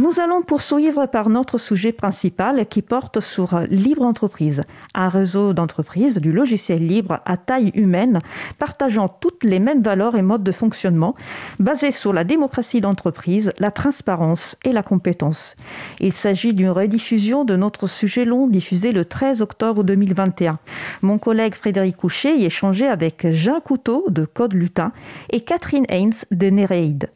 Nous allons poursuivre par notre sujet principal qui porte sur Libre Entreprise, un réseau d'entreprises du logiciel libre à taille humaine, partageant toutes les mêmes valeurs et modes de fonctionnement, basés sur la démocratie d'entreprise, la transparence et la compétence. Il s'agit d'une rediffusion de notre sujet long diffusé le 13 octobre 2021. Mon collègue Frédéric Couchet y échangeait avec Jean Couteau de Code Lutin et Catherine Haynes de Néréide.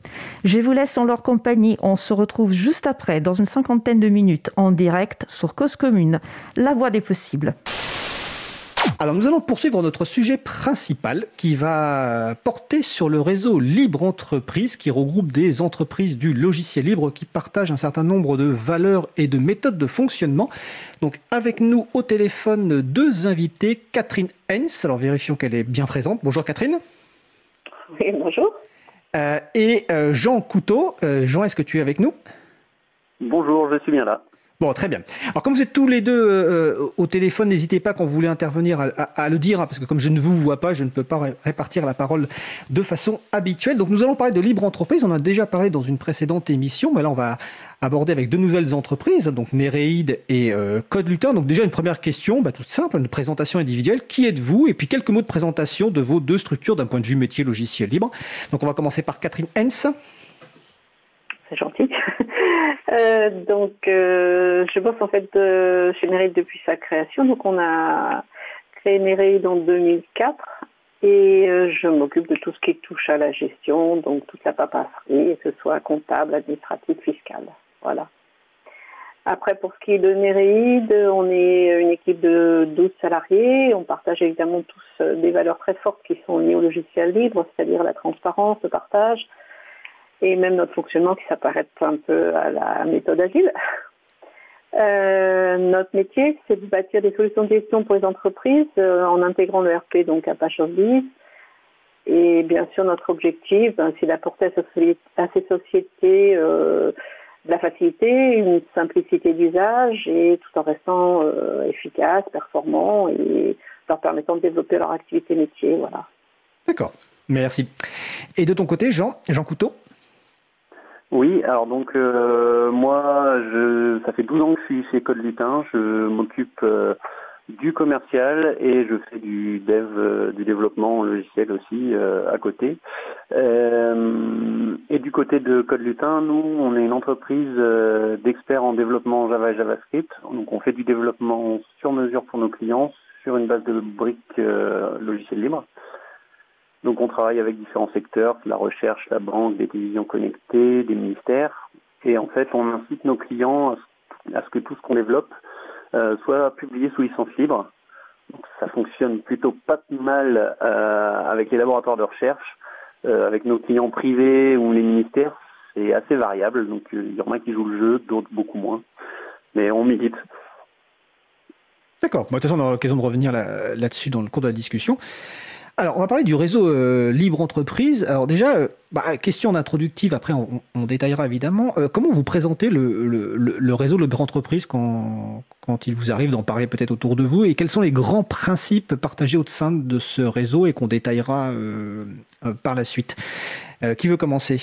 Je vous laisse en leur compagnie. On se retrouve juste juste après, dans une cinquantaine de minutes, en direct sur Cause Commune, la voie des possibles. Alors nous allons poursuivre notre sujet principal qui va porter sur le réseau Libre Entreprise qui regroupe des entreprises du logiciel libre qui partagent un certain nombre de valeurs et de méthodes de fonctionnement. Donc avec nous au téléphone deux invités, Catherine Hens, alors vérifions qu'elle est bien présente. Bonjour Catherine. Oui, bonjour. Euh, et euh, Jean Couteau. Euh, Jean, est-ce que tu es avec nous? Bonjour, je suis bien là. Bon, très bien. Alors, comme vous êtes tous les deux euh, au téléphone, n'hésitez pas quand vous voulez intervenir à, le dire, hein, parce que comme je ne vous vois pas, je ne peux pas répartir la parole de façon habituelle. Donc, nous allons parler de libre entreprise. On a déjà parlé dans une précédente émission, mais là, on va aborder avec deux nouvelles entreprises, donc Nereid et euh, Code Lutin. Donc, déjà, une première question, bah, toute simple, une présentation individuelle. Qui êtes-vous? Et puis, quelques mots de présentation de vos deux structures d'un point de vue métier logiciel libre. Donc, on va commencer par Catherine Hens. C'est gentil. Euh, donc, euh, je bosse en fait chez Nereid depuis sa création. Donc, on a créé Nereid en 2004 et euh, je m'occupe de tout ce qui touche à la gestion, donc toute la papasserie, que ce soit comptable, administratif, fiscal. Voilà. Après, pour ce qui est de Nereid, on est une équipe de 12 salariés. On partage évidemment tous des valeurs très fortes qui sont liées au logiciel libre, c'est-à-dire la transparence, le partage, et même notre fonctionnement qui s'apparête un peu à la méthode agile. Euh, notre métier, c'est de bâtir des solutions de gestion pour les entreprises euh, en intégrant le RP, donc Apache Biz. Et bien sûr, notre objectif, ben, c'est d'apporter à, ces sociétés euh, de la facilité, une simplicité d'usage et tout en restant efficace, performant et leur permettant de développer leur activité métier. Voilà. D'accord, merci. Et de ton côté, Jean, Jean Couteau? Oui, alors donc euh, moi, je, ça fait 12 ans que je suis chez Code Lutin. Je m'occupe euh, du commercial et je fais du dev, euh, du développement logiciel aussi à côté. et du côté de Code Lutin, nous, on est une entreprise d'experts en développement Java et JavaScript. Donc on fait du développement sur mesure pour nos clients sur une base de briques logiciels libres. Donc on travaille avec différents secteurs, la recherche, la banque, des télévisions connectées, des ministères. Et en fait, on incite nos clients à ce que tout ce qu'on développe euh, soit publié sous licence libre. Donc ça fonctionne plutôt pas mal euh, avec les laboratoires de recherche, euh, avec nos clients privés ou les ministères. C'est assez variable, donc il y en a qui jouent le jeu, d'autres beaucoup moins. Mais on milite. D'accord. de toute façon, on aura l'occasion de revenir là-dessus dans le cours de la discussion. Alors, on va parler du réseau euh, Libre Entreprise. Alors déjà, euh, bah, question introductive, après on, détaillera évidemment. Euh, comment vous présentez le, réseau Libre Entreprise quand, il vous arrive d'en parler peut-être autour de vous? Et quels sont les grands principes partagés au sein de ce réseau et qu'on détaillera par la suite? Qui veut commencer?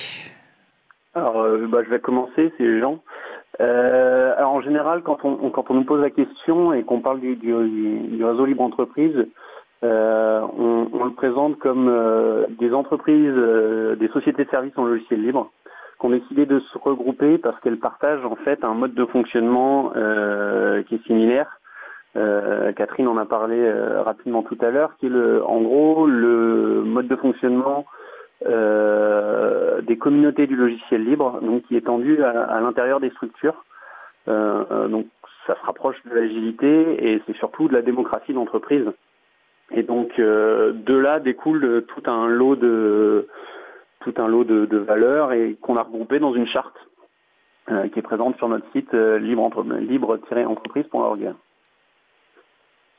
Alors, bah, je vais commencer, c'est Jean. alors en général, quand on, nous pose la question et qu'on parle du, du réseau Libre Entreprise, euh, on, le présente comme euh, des entreprises, euh, des sociétés de services en logiciel libre qui ont décidé de se regrouper parce qu'elles partagent en fait un mode de fonctionnement qui est similaire. Catherine en a parlé rapidement tout à l'heure, qui est le, en gros le mode de fonctionnement des communautés du logiciel libre, donc qui est tendu à l'intérieur des structures. donc ça se rapproche de l'agilité et c'est surtout de la démocratie d'entreprise. Et donc euh, de là découle tout un lot de tout un lot de, valeurs et qu'on a regroupé dans une charte euh, qui est présente sur notre site euh, libre-entreprise.org.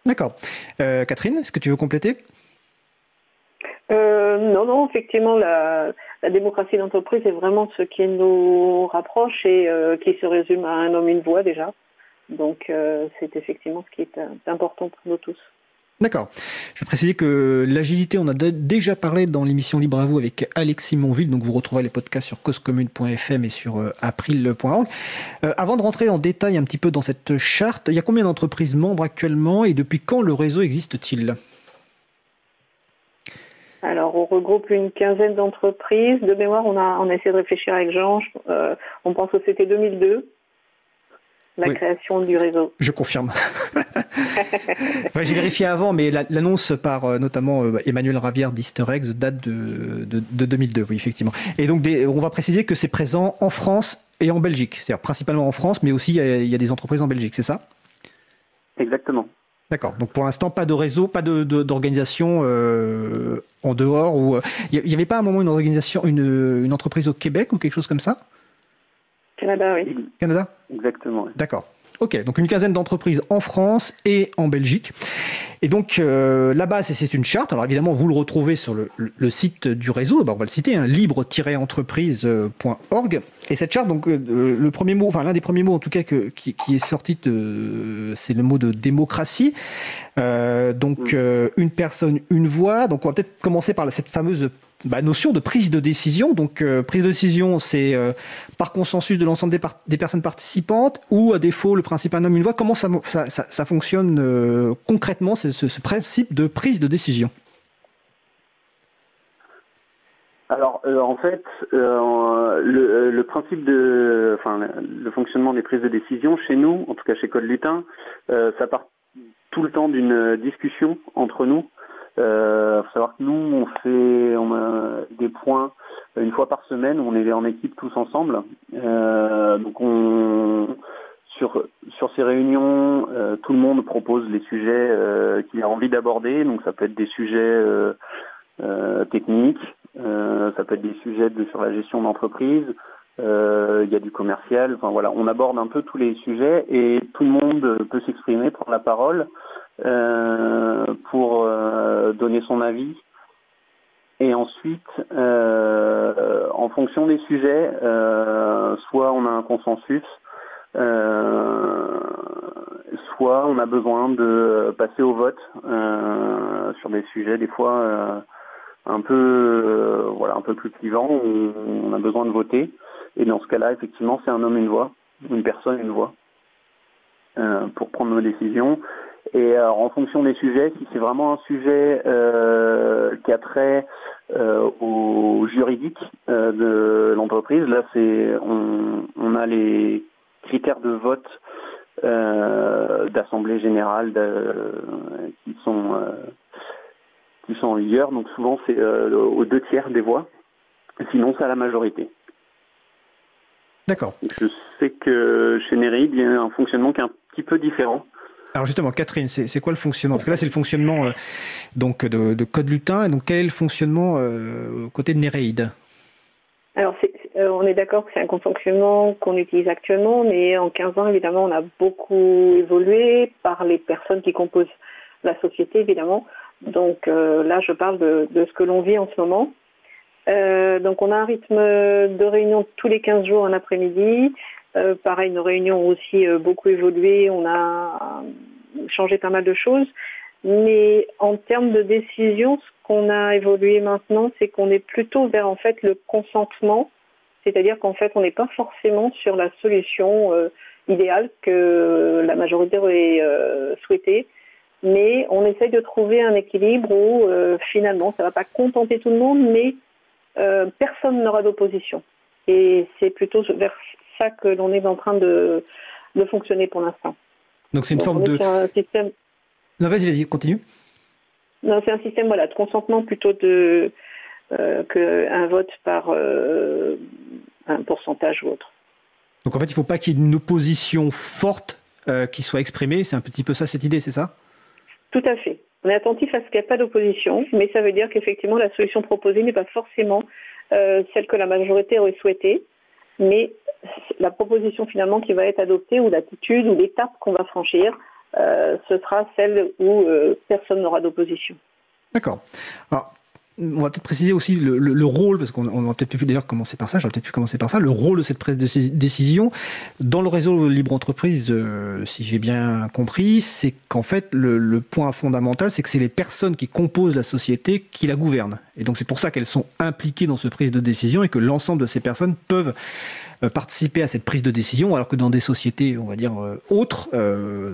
D'accord. Catherine, est-ce que tu veux compléter? Non, non, effectivement, la, démocratie d'entreprise est vraiment ce qui nous rapproche et qui se résume à un homme, une voix déjà. Donc c'est effectivement ce qui est important pour nous tous. D'accord. Je vais préciser que l'agilité, on a déjà parlé dans l'émission Libre à vous avec Alexis Monville, donc vous retrouverez les podcasts sur causecommune.fm et sur euh, april.org. Euh, avant de rentrer en détail un petit peu dans cette charte, il y a combien d'entreprises membres actuellement et depuis quand le réseau existe-t-il? Alors, on regroupe une quinzaine d'entreprises. De mémoire, on a, on a essayé de réfléchir avec Jean. Euh, on pense que c'était 2002 la création du réseau. Je confirme. J'ai vérifié avant, mais l'annonce par euh, notamment euh, Emmanuel Ravière d'Easter Eggs date de, de, 2002, oui, effectivement. Et donc, on va préciser que c'est présent en France et en Belgique, c'est-à-dire principalement en France, mais aussi il y, a, des entreprises en Belgique, c'est ça? Exactement. D'accord. Donc pour l'instant, pas de réseau, pas d'organisation euh, en dehors. Ou il n'y avait pas à un moment une organisation, une, une entreprise au Québec ou quelque chose comme ça? Canada, oui. Canada? Exactement. D'accord. Ok, donc une quinzaine d'entreprises en France et en Belgique. Et donc euh, là-bas, c'est une charte. Alors évidemment, vous le retrouvez sur le, site du réseau. on va le citer, hein, libre-entreprise.org. Et cette charte, donc euh, le premier mot, enfin l'un des premiers mots en tout cas qui, est sorti, c'est le mot de démocratie. Euh, donc une personne, une voix. Donc on va peut-être commencer par cette fameuse bah, notion de prise de décision. Donc, euh, prise de décision, c'est euh, par consensus de l'ensemble des, personnes participantes ou à défaut le principe un homme, une voix. Comment ça, fonctionne euh, concrètement, ce, principe de prise de décision? Alors en fait, le, principe de, enfin le fonctionnement des prises de décision chez nous, en tout cas chez Code Lutin, ça part tout le temps d'une discussion entre nous euh, faut savoir que nous, on fait des points une fois par semaine. On est en équipe tous ensemble. Euh, donc on sur ces réunions, euh, tout le monde propose les sujets qu'il a envie d'aborder. Donc ça peut être des sujets techniques, ça peut être des sujets sur la gestion d'entreprise. Il y a du commercial. Enfin voilà, on aborde un peu tous les sujets et tout le monde peut s'exprimer, prendre la parole. Euh, pour euh, donner son avis. Et ensuite, euh, en fonction des sujets, soit on a un consensus, soit on a besoin de passer au vote sur des sujets des fois un peu voilà un peu plus clivants où on a besoin de voter. Et dans ce cas-là, effectivement, c'est un homme une voix, une personne une voix pour prendre nos décisions. Et euh, en fonction des sujets, si c'est vraiment un sujet euh, qui a trait euh, au juridique de l'entreprise, là c'est on, a les critères de vote d'assemblée générale qui sont qui sont en vigueur. Donc souvent c'est aux deux tiers des voix. Sinon c'est à la majorité. D'accord. Je sais que chez Neri, il y a un fonctionnement qui est un petit peu différent. Alors justement, Catherine, c'est quoi le fonctionnement? Parce que là, c'est le fonctionnement euh, donc de, Code Lutin. Et donc, quel est le fonctionnement euh, côté de Néréide Alors, euh, on est d'accord que c'est un fonctionnement qu'on utilise actuellement, mais en 15 ans, évidemment, on a beaucoup évolué par les personnes qui composent la société, évidemment. Donc là, je parle de, ce que l'on vit en ce moment. donc, on a un rythme de réunion tous les 15 jours en après-midi. Euh, pareil, nos réunions ont aussi euh, beaucoup évolué, on a changé pas mal de choses. Mais en termes de décision, ce qu'on a évolué maintenant, c'est qu'on est plutôt vers en fait le consentement, c'est-à-dire qu'en fait, on n'est pas forcément sur la solution euh, idéale que la majorité aurait souhaité, mais on essaye de trouver un équilibre où finalement, ça ne va pas contenter tout le monde, mais personne n'aura d'opposition. Et c'est plutôt vers ça que l'on est en train de, fonctionner pour l'instant. Donc c'est une forme de... Un système... Non, vas-y, vas-y, continue. Non, c'est un système voilà, de consentement plutôt de, euh, qu'un vote par euh, un pourcentage ou autre. Donc en fait, il ne faut pas qu'il y ait une opposition forte euh, qui soit exprimée. C'est un petit peu ça cette idée, c'est ça? Tout à fait. On est attentif à ce qu'il n'y ait pas d'opposition, mais ça veut dire qu'effectivement la solution proposée n'est pas forcément celle que la majorité aurait souhaitée, mais la proposition finalement qui va être adoptée ou l'attitude ou l'étape qu'on va franchir, euh, ce sera celle où euh, personne n'aura d'opposition. D'accord. Alors, on va peut-être préciser aussi le, rôle, parce qu'on va peut-être plus d'ailleurs commencer par ça, j'aurais peut-être pu commencer par ça, le rôle de cette prise de décision dans le réseau libre entreprise, euh, si j'ai bien compris, c'est qu'en fait le, point fondamental, c'est que c'est les personnes qui composent la société qui la gouvernent. Et donc c'est pour ça qu'elles sont impliquées dans ce prise de décision et que l'ensemble de ces personnes peuvent euh, participer à cette prise de décision, alors que dans des sociétés, on va dire, euh, autres,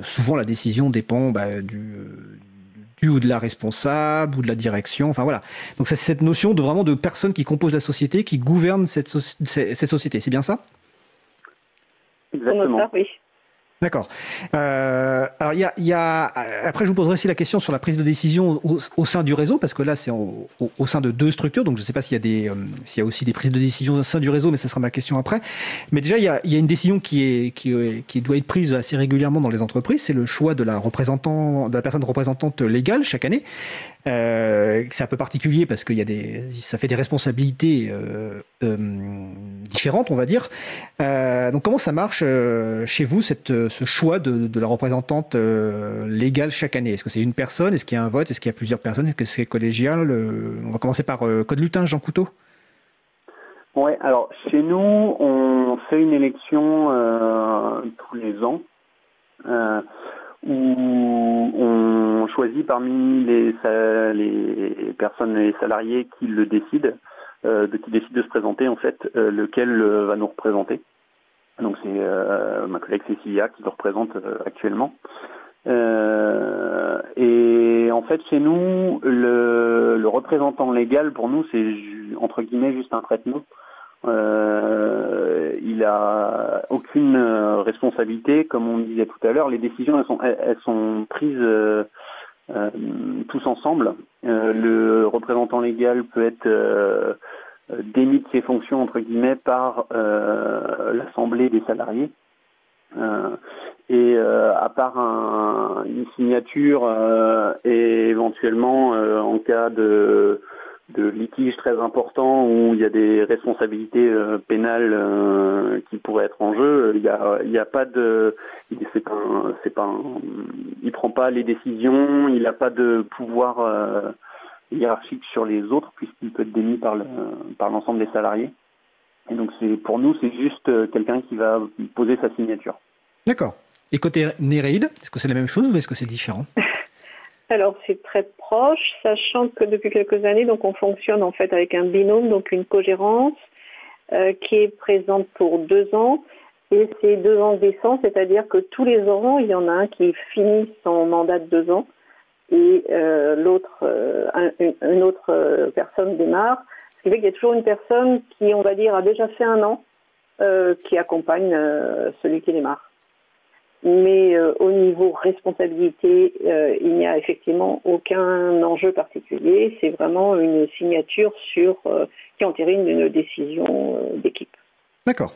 souvent la décision dépend bah, du ou de la responsable ou de la direction. Enfin voilà. Donc c'est cette notion de vraiment de personnes qui composent la société, qui gouvernent cette, cette société. C'est bien ça? Exactement. Oui. D'accord. Euh, alors il y a, après je vous poserai aussi la question sur la prise de décision au, sein du réseau parce que là c'est au, sein de deux structures donc je ne sais pas s'il y a des euh, s'il y a aussi des prises de décision au sein du réseau mais ce sera ma question après. Mais déjà il y a, y a une décision qui est qui, qui, doit être prise assez régulièrement dans les entreprises c'est le choix de la représentant de la personne représentante légale chaque année. Euh, c'est un peu particulier parce qu'il y a des ça fait des responsabilités euh, euh différentes on va dire. Euh, donc comment ça marche chez vous cette ce choix de, la représentante euh, légale chaque année? Est-ce que c'est une personne? Est-ce qu'il y a un vote? Est-ce qu'il y a plusieurs personnes? Est-ce que c'est collégial? Euh, On va commencer par euh, Code Lutin, Jean Couteau. Oui, alors chez nous, on fait une élection tous les ans où on choisit parmi les, les personnes, les salariés qui le décident, de, qui décident de se présenter en fait, lequel va nous représenter. Donc c'est euh, ma collègue Cécilia qui le représente euh, actuellement. Euh, et en fait, chez nous, le, représentant légal, pour nous, c'est entre guillemets juste un traitement. Euh, il a aucune responsabilité, comme on disait tout à l'heure. Les décisions, elles sont, prises tous ensemble. le représentant légal peut être euh, démis de ses fonctions entre guillemets par euh, l'assemblée des salariés. Euh, et à part une signature et éventuellement en cas de, de litige très important où il y a des responsabilités pénales qui pourraient être en jeu, il n'y a, il a pas de, c'est pas, c'est pas, il prend pas les décisions, il n'a pas de pouvoir hiérarchique sur les autres puisqu'il peut être démis par l'ensemble des salariés. Et donc c'est pour nous c'est juste euh, quelqu'un qui va poser sa signature. D'accord. Et côté Néréide, est-ce que c'est la même chose ou est-ce que c'est différent? Alors c'est très proche, sachant que depuis quelques années, donc on fonctionne en fait avec un binôme, donc une cogérance euh, qui est présente pour deux ans. Et c'est deux ans décents, c'est-à-dire que tous les ans, il y en a un qui finit son mandat de deux ans et euh, l'autre, euh, une, autre euh, personne démarre. Ce qui fait qu'il y a toujours une personne qui, on va dire, a déjà fait un an, qui accompagne celui qui démarre. Mais au niveau responsabilité, il n'y a effectivement aucun enjeu particulier. C'est vraiment une signature sur qui entérine une décision d'équipe. D'accord.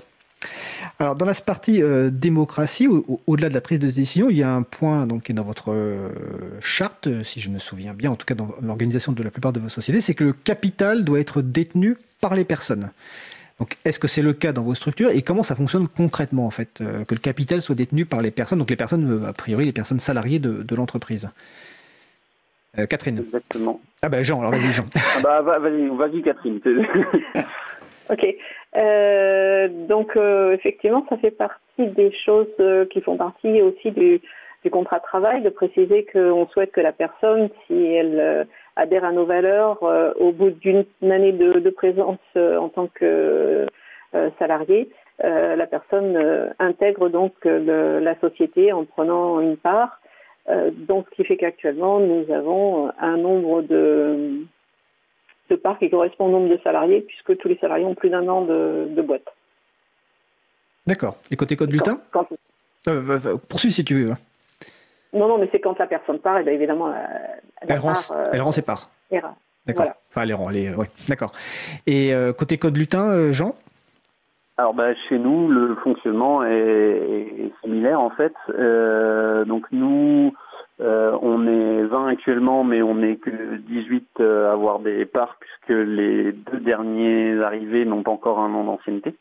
Alors, dans la partie euh, démocratie, au-delà de la prise de décision, il y a un point donc, qui est dans votre euh, charte, si je me souviens bien, en tout cas dans l'organisation de la plupart de vos sociétés, c'est que le capital doit être détenu par les personnes. Donc, est-ce que c'est le cas dans vos structures et comment ça fonctionne concrètement, en fait, euh, que le capital soit détenu par les personnes, donc les personnes, a priori, les personnes salariées de, l'entreprise? Catherine. Exactement. Ah ben Jean, alors vas-y Jean. Ah bah, vas-y, vas-y Catherine. ok. Euh, donc euh, effectivement, ça fait partie des choses euh, qui font partie aussi du, contrat de travail, de préciser qu'on souhaite que la personne, si elle adhère à nos valeurs, au bout d'une année de, présence en tant que salarié, la personne intègre donc la société en prenant une part. donc ce qui fait qu'actuellement, nous avons un nombre de de part qui correspond au nombre de salariés, puisque tous les salariés ont plus d'un an de, boîte. D'accord. Et côté code lutin euh, Poursuis si tu veux. Non, non, mais c'est quand la personne part, et bien évidemment, elle, rend, elle rend ses parts. D'accord. Enfin, elle rend, les, ouais. D'accord. Et euh, côté code lutin, euh, Jean? Alors bah, chez nous, le fonctionnement est, similaire en fait. donc nous, euh, on est 20 actuellement, mais on n'est que 18 euh, à avoir des parts puisque les deux derniers arrivés n'ont pas encore un an d'ancienneté.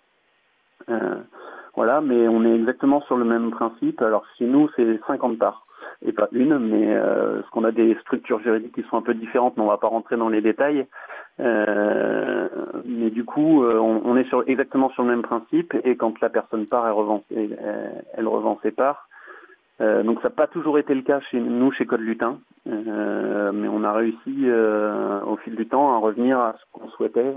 Euh, voilà, mais on est exactement sur le même principe. Alors chez nous, c'est 50 parts. et pas une, mais ce qu'on a des structures juridiques qui sont un peu différentes, mais on va pas rentrer dans les détails. mais du coup, on, est sur, exactement sur le même principe, et quand la personne part, elle revend, elle revend ses parts. Euh, donc ça n'a pas toujours été le cas chez nous, chez Code Lutin, euh, mais on a réussi euh, au fil du temps à revenir à ce qu'on souhaitait.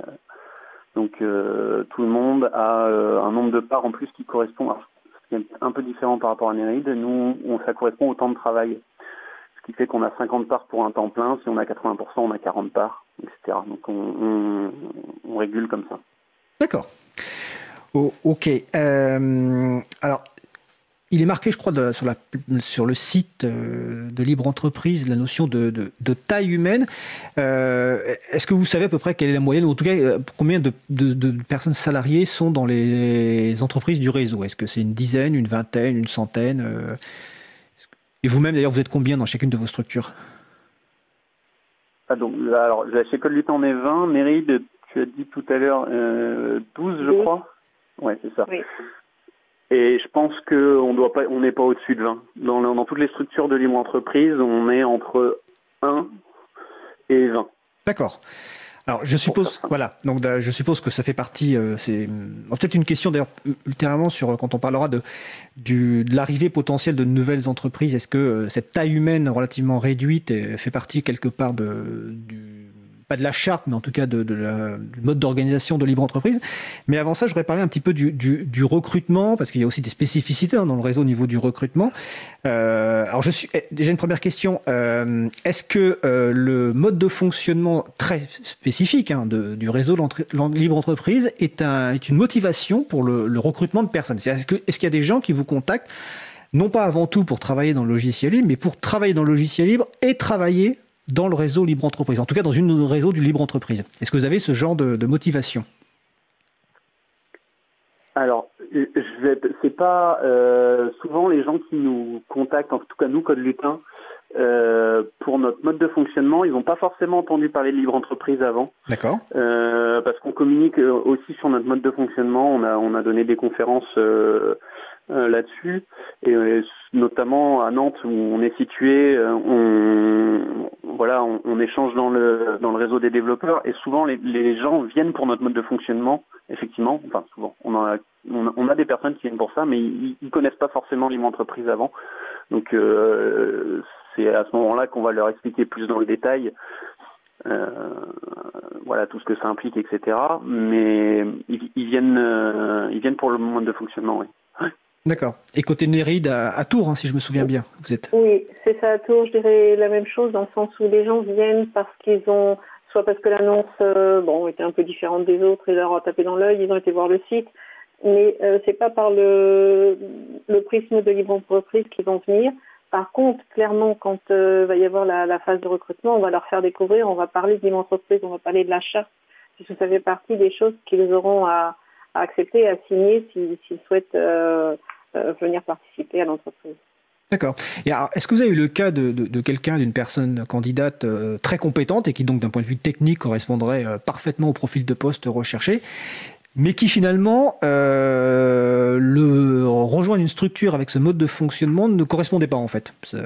Donc tout le monde a un nombre de parts en plus qui correspond, ce qui est un peu différent par rapport à Néride, nous on, ça correspond au temps de travail. Ce qui fait qu'on a 50 parts pour un temps plein, si on a 80%, on a 40 parts, etc. Donc on, régule comme ça. D'accord. Oh, ok. alors, il est marqué, je crois, sur, le site euh, de Libre Entreprise, la notion de, taille humaine. Euh, est-ce que vous savez à peu près quelle est la moyenne, ou en tout cas, euh, combien de, personnes salariées sont dans les entreprises du réseau? Est-ce que c'est une dizaine, une vingtaine, une centaine Et vous-même, d'ailleurs, vous êtes combien dans chacune de vos structures? Ah, donc, alors, chez Code Lutin, on est 20. Méride, tu as dit tout à l'heure 12, je crois. Ouais, c'est ça. Oui. Et je pense qu'on doit pas, on n'est pas au-dessus de 20. Dans, dans, toutes les structures de libre entreprise, on est entre 1 et 20. D'accord. Alors je suppose, voilà, donc je suppose que ça fait partie. Euh, c'est peut-être une question d'ailleurs ultérieurement sur euh, quand on parlera de, du, de l'arrivée potentielle de nouvelles entreprises. Est-ce que euh, cette taille humaine relativement réduite fait partie quelque part de, du de la charte, mais en tout cas de, du mode d'organisation de libre entreprise. Mais avant ça, je voudrais parler un petit peu du, recrutement, parce qu'il y a aussi des spécificités hein, dans le réseau au niveau du recrutement. Euh, alors, je eh, déjà une première question. Euh, est-ce que euh, le mode de fonctionnement très spécifique hein, du réseau libre entreprise est, un, est une motivation pour le, recrutement de personnes? Est-ce qu'il y a des gens qui vous contactent non pas avant tout pour travailler dans le logiciel libre, mais pour travailler dans le logiciel libre et travailler dans le réseau libre entreprise, en tout cas dans une réseau du libre entreprise. Est-ce que vous avez ce genre de, motivation? Alors, c'est pas euh, souvent les gens qui nous contactent, en tout cas nous, Code Lutin, euh, pour notre mode de fonctionnement, ils n'ont pas forcément entendu parler de libre entreprise avant. D'accord. Euh, parce qu'on communique aussi sur notre mode de fonctionnement. On a, on a donné des conférences là-dessus. Et euh, notamment à Nantes où on est situé, euh, on, voilà, on, échange dans le, dans le réseau des développeurs et souvent les, les, gens viennent pour notre mode de fonctionnement, effectivement. Enfin, souvent, on a, on a, des personnes qui viennent pour ça, mais ils, ne connaissent pas forcément l'IM entreprise avant. Donc c'est à ce moment-là qu'on va leur expliquer plus dans le détail euh, voilà tout ce que ça implique, etc. Mais ils, ils viennent, ils viennent pour le mode de fonctionnement. Oui. D'accord. Et côté Néride, à, Tours, hein, si je me souviens bien, vous êtes. Oui, c'est ça à Tours. Je dirais la même chose dans le sens où les gens viennent parce qu'ils ont, soit parce que l'annonce, euh, bon, était un peu différente des autres et leur a tapé dans l'œil, ils ont été voir le site, mais euh, c'est pas par le, le prisme de libre entreprise qu'ils vont venir. Par contre, clairement, quand euh, va y avoir la, phase de recrutement, on va leur faire découvrir, on va parler de libre entreprise, on va parler de l'achat, puisque ça fait partie des choses qu'ils auront à, accepter, à signer s'ils souhaitent euh, venir participer à l'entreprise. D'accord. Est-ce que vous avez eu le cas de, quelqu'un, d'une personne candidate euh, très compétente et qui donc d'un point de vue technique correspondrait euh, parfaitement au profil de poste recherché, mais qui finalement le rejoint une structure avec ce mode de fonctionnement ne correspondait pas en fait? Ça,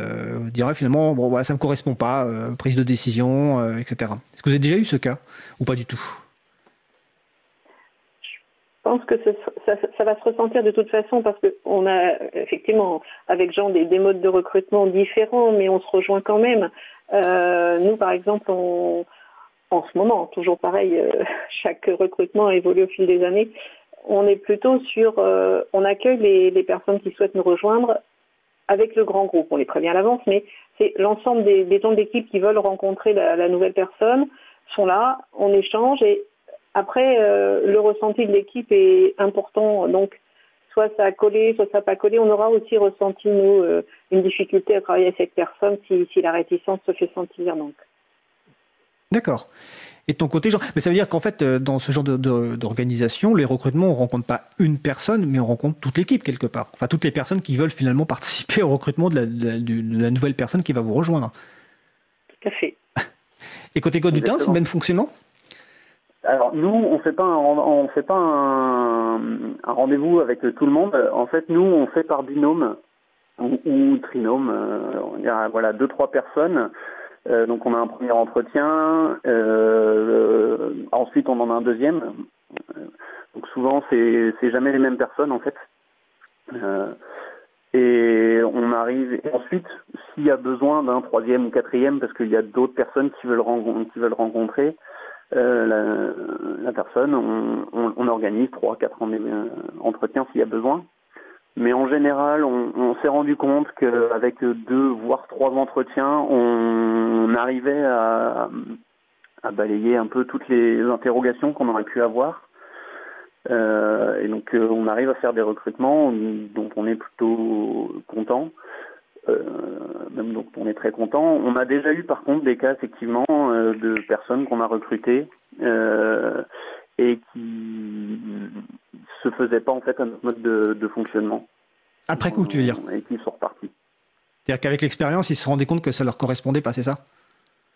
dirait finalement bon voilà ça me correspond pas, prise de décision, etc. Est-ce que vous avez déjà eu ce cas ou pas du tout? Pense que ça, va se ressentir de toute façon parce qu'on a effectivement avec Jean des, modes de recrutement différents, mais on se rejoint quand même. Euh, nous, par exemple, en ce moment, toujours pareil, euh, chaque recrutement évolue au fil des années. On est plutôt sur, euh, on accueille les, personnes qui souhaitent nous rejoindre avec le grand groupe. On les prévient à l'avance, mais c'est l'ensemble des, des d'équipe qui veulent rencontrer la, la nouvelle personne sont là, on échange et après, euh, le ressenti de l'équipe est important. Donc, soit ça a collé, soit ça n'a pas collé. On aura aussi ressenti, nous, euh, une difficulté à travailler avec cette personne si, la réticence se fait sentir. Donc. D'accord. Et de ton côté, Jean, mais ça veut dire qu'en fait, euh, dans ce genre d'organisation, les recrutements, on ne rencontre pas une personne, mais on rencontre toute l'équipe quelque part. Enfin, toutes les personnes qui veulent finalement participer au recrutement de la, nouvelle personne qui va vous rejoindre. Tout à fait. Et côté Code du Temps, c'est le même fonctionnement? Alors nous, on fait pas un, on fait pas un, rendez-vous avec tout le monde. En fait, nous, on fait par binôme. ou, trinôme. il y a voilà deux trois personnes. donc on a un premier entretien. ensuite on en a un deuxième. donc souvent c'est jamais les mêmes personnes en fait. Et on arrive. Ensuite, s'il y a besoin d'un troisième ou quatrième, parce qu'il y a d'autres personnes qui veulent, qui veulent rencontrer euh, la, personne, on, organise trois, quatre euh, entretiens s'il y a besoin. Mais en général, on, s'est rendu compte qu'avec deux, voire trois entretiens, on, arrivait à, balayer un peu toutes les interrogations qu'on aurait pu avoir. Euh, et donc on arrive à faire des recrutements dont on est plutôt content. Euh, même donc on est très content. On a déjà eu par contre des cas effectivement de personnes qu'on a recrutées et qui se faisaient pas en fait à notre mode de, fonctionnement. Après coup, tu veux dire Et qui sont repartis. C'est-à-dire qu'avec l'expérience, ils se rendus compte que ça leur correspondait pas, c'est ça?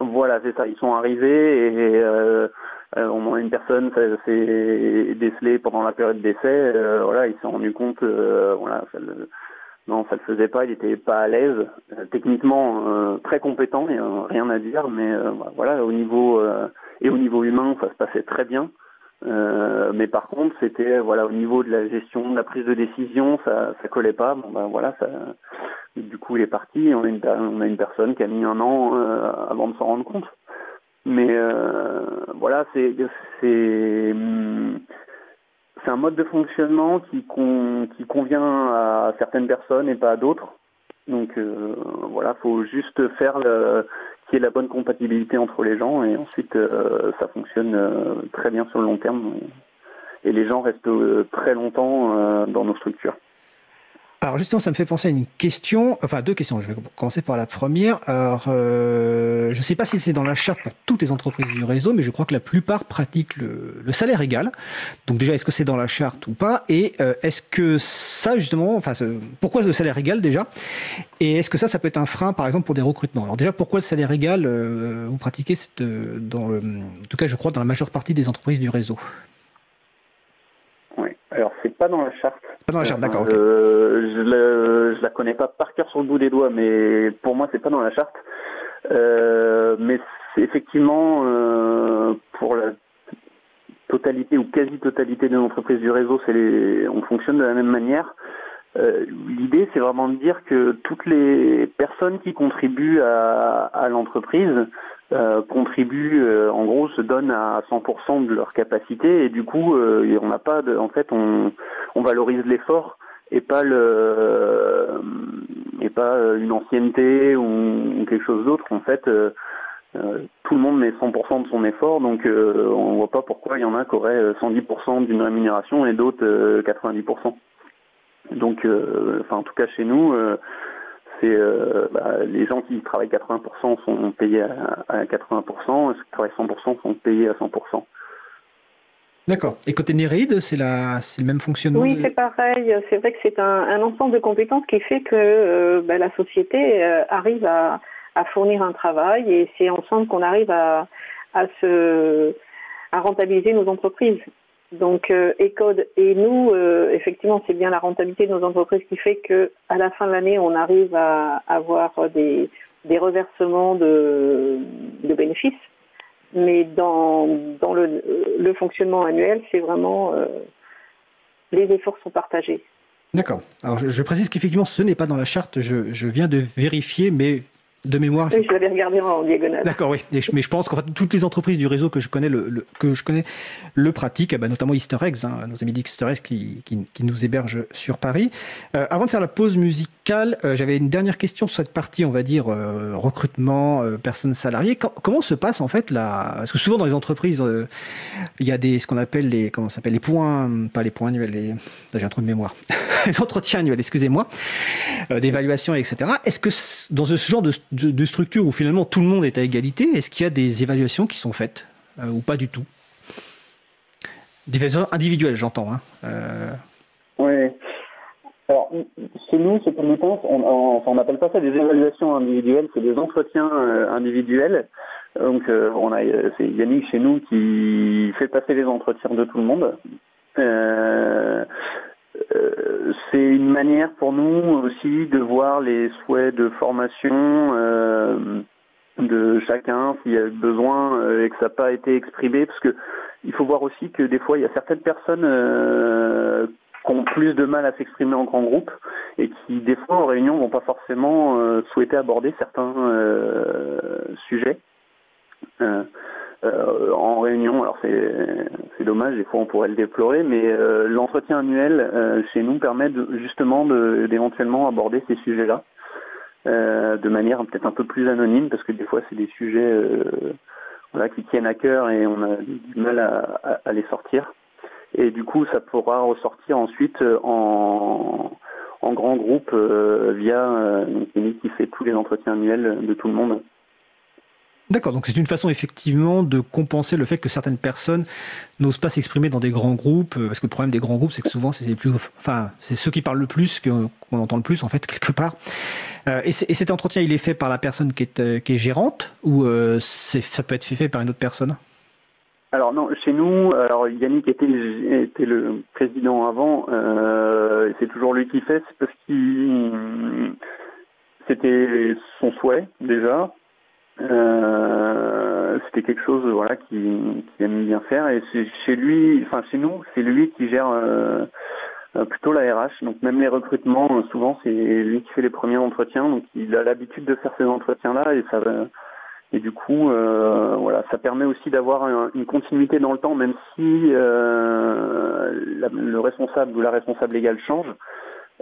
Voilà, c'est ça. Ils sont arrivés et euh, moins une personne s'est décelée pendant la période d'essai. Euh, voilà, il s'est rendu compte, euh, voilà, ça le, non, ça le faisait pas. Il était pas à l'aise. techniquement, très compétent, n'y a rien à dire, mais voilà, au niveau et au niveau humain, ça se passait très bien. mais par contre, c'était voilà au niveau de la gestion, de la prise de décision, ça ça collait pas. Bon ben voilà, ça, du coup il est parti. On a une, on a une personne qui a mis un an avant de s'en rendre compte. Mais euh, voilà, c'est c'est c'est un mode de fonctionnement qui, convient à certaines personnes et pas à d'autres. Donc euh, voilà, faut juste faire qu'il y ait la bonne compatibilité entre les gens et ensuite euh, ça fonctionne euh, très bien sur le long terme et les gens restent très longtemps dans nos structures. Alors justement, ça me fait penser à une question, enfin deux questions. Je vais commencer par la première. Alors, euh, je ne sais pas si c'est dans la charte pour toutes les entreprises du réseau, mais je crois que la plupart pratiquent le, salaire égal. Donc déjà, est-ce que c'est dans la charte ou pas? Et euh, est-ce que ça, justement, enfin, pourquoi le salaire égal déjà? Et est-ce que ça, ça peut être un frein, par exemple, pour des recrutements? Alors déjà, pourquoi le salaire égal euh, Vous pratiquez dans le, en tout cas, je crois, dans la majeure partie des entreprises du réseau? Pas dans la charte. Pas dans la charte, d'accord. Euh, je, la, la connais pas par cœur sur le bout des doigts, mais pour moi c'est pas dans la charte. Euh, mais effectivement euh, pour la totalité ou quasi-totalité des entreprises du réseau, c'est les, on fonctionne de la même manière. L'idée, c'est vraiment de dire que toutes les personnes qui contribuent à, à l'entreprise euh, contribuent, euh, en gros, se donnent à 100% de leur capacité et du coup, euh, on n'a pas de, en fait, on, on valorise l'effort et pas le et pas une ancienneté ou, quelque chose d'autre. En fait, tout le monde met 100% de son effort, donc on voit pas pourquoi il y en a qui auraient 110% d'une rémunération et d'autres 90%. Donc, enfin, en tout cas chez nous euh, bah, les gens qui travaillent 80% sont payés à, 80%, et ceux qui travaillent 100% sont payés à 100%. D'accord. Et côté Néréide, c'est le même fonctionnement Oui, c'est pareil. C'est vrai que c'est un, ensemble de compétences qui fait que euh, bah, la société euh, arrive à, fournir un travail et c'est ensemble qu'on arrive à, à, se, à rentabiliser nos entreprises. Donc euh, Ecode et nous, euh, effectivement, c'est bien la rentabilité de nos entreprises qui fait que à la fin de l'année, on arrive à avoir des, reversements de, bénéfices. Mais dans, le, fonctionnement annuel, c'est vraiment euh, les efforts sont partagés. D'accord. Alors je, précise qu'effectivement, ce n'est pas dans la charte. je viens de vérifier, mais de mémoire. Oui, je l'avais regardé en diagonale. D'accord, oui. mais je pense qu'en fait, toutes les entreprises du réseau que je connais le, que je connais le pratiquent, bah, notamment Easter Eggs, hein, nos amis d'Easter Eggs qui, qui, nous hébergent sur Paris. Euh, avant de faire la pause musicale, euh, j'avais une dernière question sur cette partie, on va dire, euh, recrutement, personnes salariées. comment se passe en fait la... Parce que souvent dans les entreprises, il y a des, ce qu'on appelle les, comment s'appelle, les points, pas les points annuels, les... j'ai un trou de mémoire, les entretiens annuels, excusez-moi, d'évaluation, etc. Est-ce que dans ce genre de structure où finalement tout le monde est à égalité, est-ce qu'il y a des évaluations qui sont faites euh, ou pas du tout? Des évaluations individuelles, j'entends. Hein. Euh. Oui. Alors, chez nous, chez Pomotens, on n'appelle pas ça des évaluations individuelles, c'est des entretiens euh, individuels. Donc, on a, c'est Yannick chez nous qui fait passer les entretiens de tout le monde. c'est une manière pour nous aussi de voir les souhaits de formation de chacun s'il y a besoin et que ça n'a pas été exprimé parce que il faut voir aussi que des fois il y a certaines personnes qui ont plus de mal à s'exprimer en grand groupe et qui des fois en réunion vont pas forcément souhaiter aborder certains sujets. Euh, en réunion. Alors c'est dommage, des fois on pourrait le déplorer, mais euh, l'entretien annuel euh, chez nous permet de, justement d'éventuellement aborder ces sujets-là de manière peut-être un peu plus anonyme, parce que des fois c'est des sujets voilà, qui tiennent à cœur et on a du mal à, à, les sortir. Et du coup, ça pourra ressortir ensuite en, en grand groupe via une clinique qui fait tous les entretiens annuels de tout le monde. D'accord, donc c'est une façon effectivement de compenser le fait que certaines personnes n'osent pas s'exprimer dans des grands groupes, euh, parce que le problème des grands groupes, c'est que souvent c'est plus, enfin c'est ceux qui parlent le plus qu'on entend le plus en fait quelque part. Euh, et, cet entretien, il est fait par la personne qui est, euh, qui est gérante ou ça peut être fait par une autre personne? Alors non, chez nous, alors Yannick était, était le président avant, c'est toujours lui qui fait, c'est parce qu'il c'était son souhait déjà, euh, c'était quelque chose voilà qui, qui aime bien faire et chez lui enfin chez nous c'est lui qui gère euh, euh, plutôt la RH donc même les recrutements souvent c'est lui qui fait les premiers entretiens donc il a l'habitude de faire ces entretiens là et ça et du coup voilà ça permet aussi d'avoir une continuité dans le temps même si le responsable ou la responsable légale change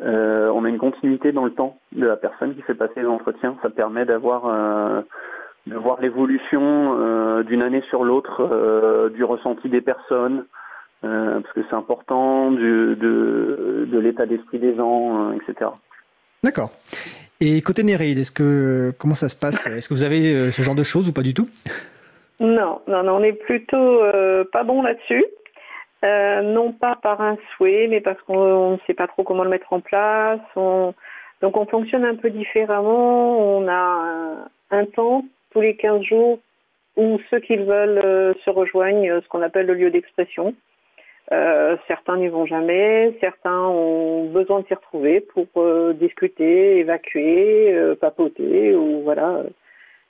on a une continuité dans le temps de la personne qui fait passer les entretiens ça permet d'avoir de voir l'évolution euh, d'une année sur l'autre euh, du ressenti des personnes, euh, parce que c'est important, de, de l'état d'esprit des gens, etc. D'accord. Et côté Néréide, est-ce que comment ça se passe? Est-ce que vous avez ce genre de choses ou pas du tout? Non, non, non, on est plutôt pas bon là-dessus. non pas par un souhait, mais parce qu'on ne sait pas trop comment le mettre en place. Donc on fonctionne un peu différemment. On a un temps tous les 15 jours où ceux qui veulent euh, se rejoignent, euh, ce qu'on appelle le lieu d'expression. Euh, certains n'y vont jamais, certains ont besoin de s'y retrouver pour discuter, évacuer, papoter ou voilà,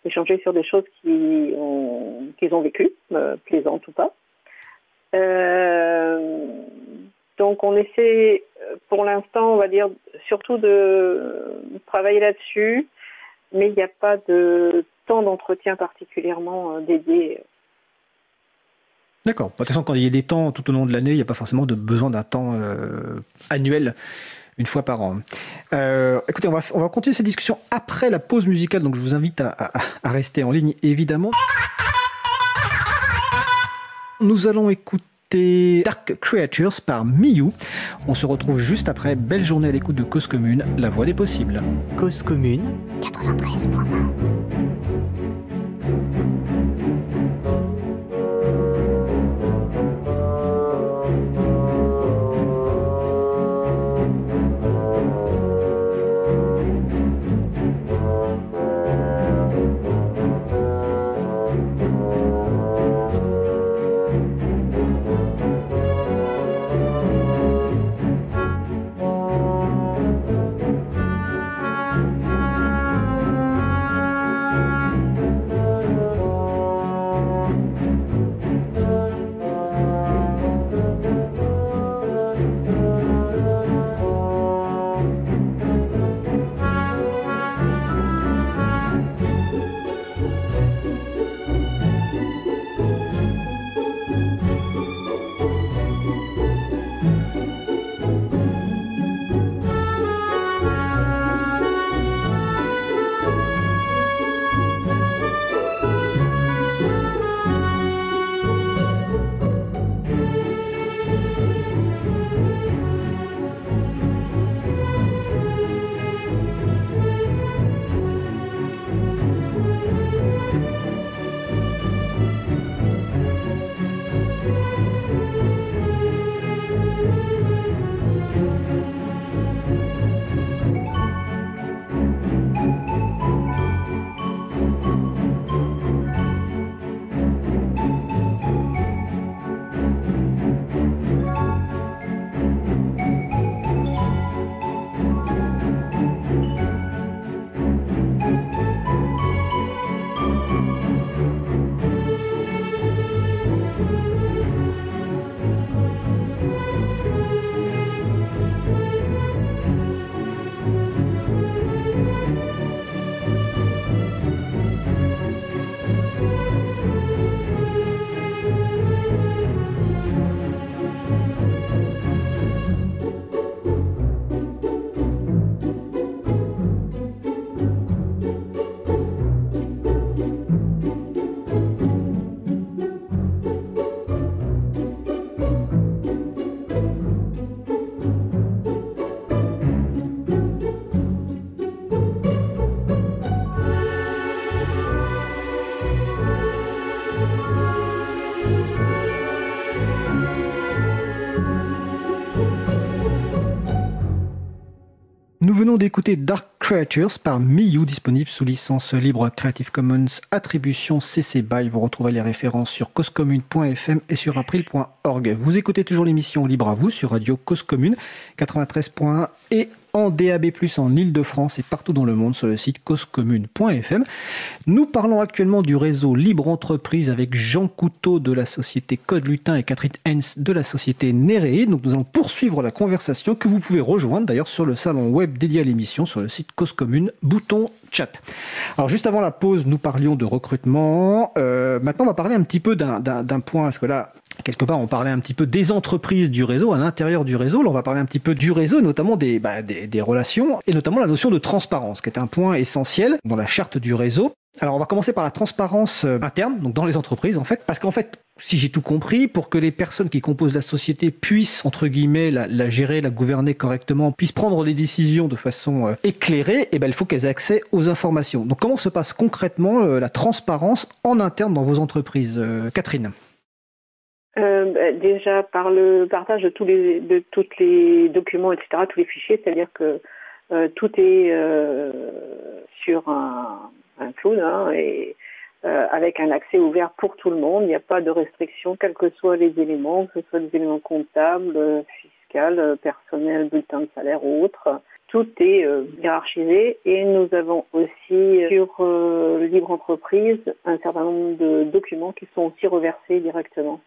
échanger sur des choses qu'ils ont, qu'ils ont vécues, plaisantes ou pas. donc on essaie pour l'instant, on va dire, surtout de travailler là-dessus, mais il n'y a pas de d'entretien particulièrement euh, dédié. D'accord. De toute façon, quand il y a des temps tout au long de l'année, il n'y a pas forcément de besoin d'un temps euh, annuel une fois par an. Euh, écoutez, on va, on va continuer cette discussion après la pause musicale, donc je vous invite à, rester en ligne, évidemment. Nous allons écouter Dark Creatures par Miyu. On se retrouve juste après. Belle journée à l'écoute de Cause Commune, la voix des possibles. Cause Commune 93.1 venons d'écouter Dark Creatures par Miyu, disponible sous licence libre Creative Commons Attribution CC BY. Vous retrouvez les références sur causecommune.fm et sur april.org. Vous écoutez toujours l'émission Libre à vous sur Radio Cause Commune 93.1 et en DAB+, en Ile-de-France et partout dans le monde sur le site causecommune.fm. Nous parlons actuellement du réseau Libre Entreprise avec Jean Couteau de la société Code Lutin et Catherine Hens de la société Néré. Donc nous allons poursuivre la conversation que vous pouvez rejoindre d'ailleurs sur le salon web dédié à l'émission sur le site Cause Commune, bouton chat. Alors juste avant la pause, nous parlions de recrutement. Euh, maintenant, on va parler un petit peu d'un point, parce que là, quelque part, on parlait un petit peu des entreprises du réseau, à l'intérieur du réseau. Là, on va parler un petit peu du réseau, notamment bah, des, des, relations, et notamment la notion de transparence, qui est un point essentiel dans la charte du réseau. Alors, on va commencer par la transparence euh, interne, donc dans les entreprises, en fait, parce qu'en fait, si j'ai tout compris, pour que les personnes qui composent la société puissent, entre guillemets, la, gérer, la gouverner correctement, puissent prendre des décisions de façon euh, éclairée, eh ben, il faut qu'elles aient accès aux informations. Donc, comment se passe concrètement euh, la transparence en interne dans vos entreprises Catherine? Bah, déjà par le partage de tous les documents, etc., tous les fichiers, c'est-à-dire que tout est sur un, un hein, et avec un accès ouvert pour tout le monde. Il n'y a pas de restriction, quels que soient les éléments, que ce soit des éléments comptables, fiscaux, personnels, bulletins de salaire ou autres. Tout est hiérarchisé et nous avons aussi sur Libre Entreprise un certain nombre de documents qui sont aussi reversés directement.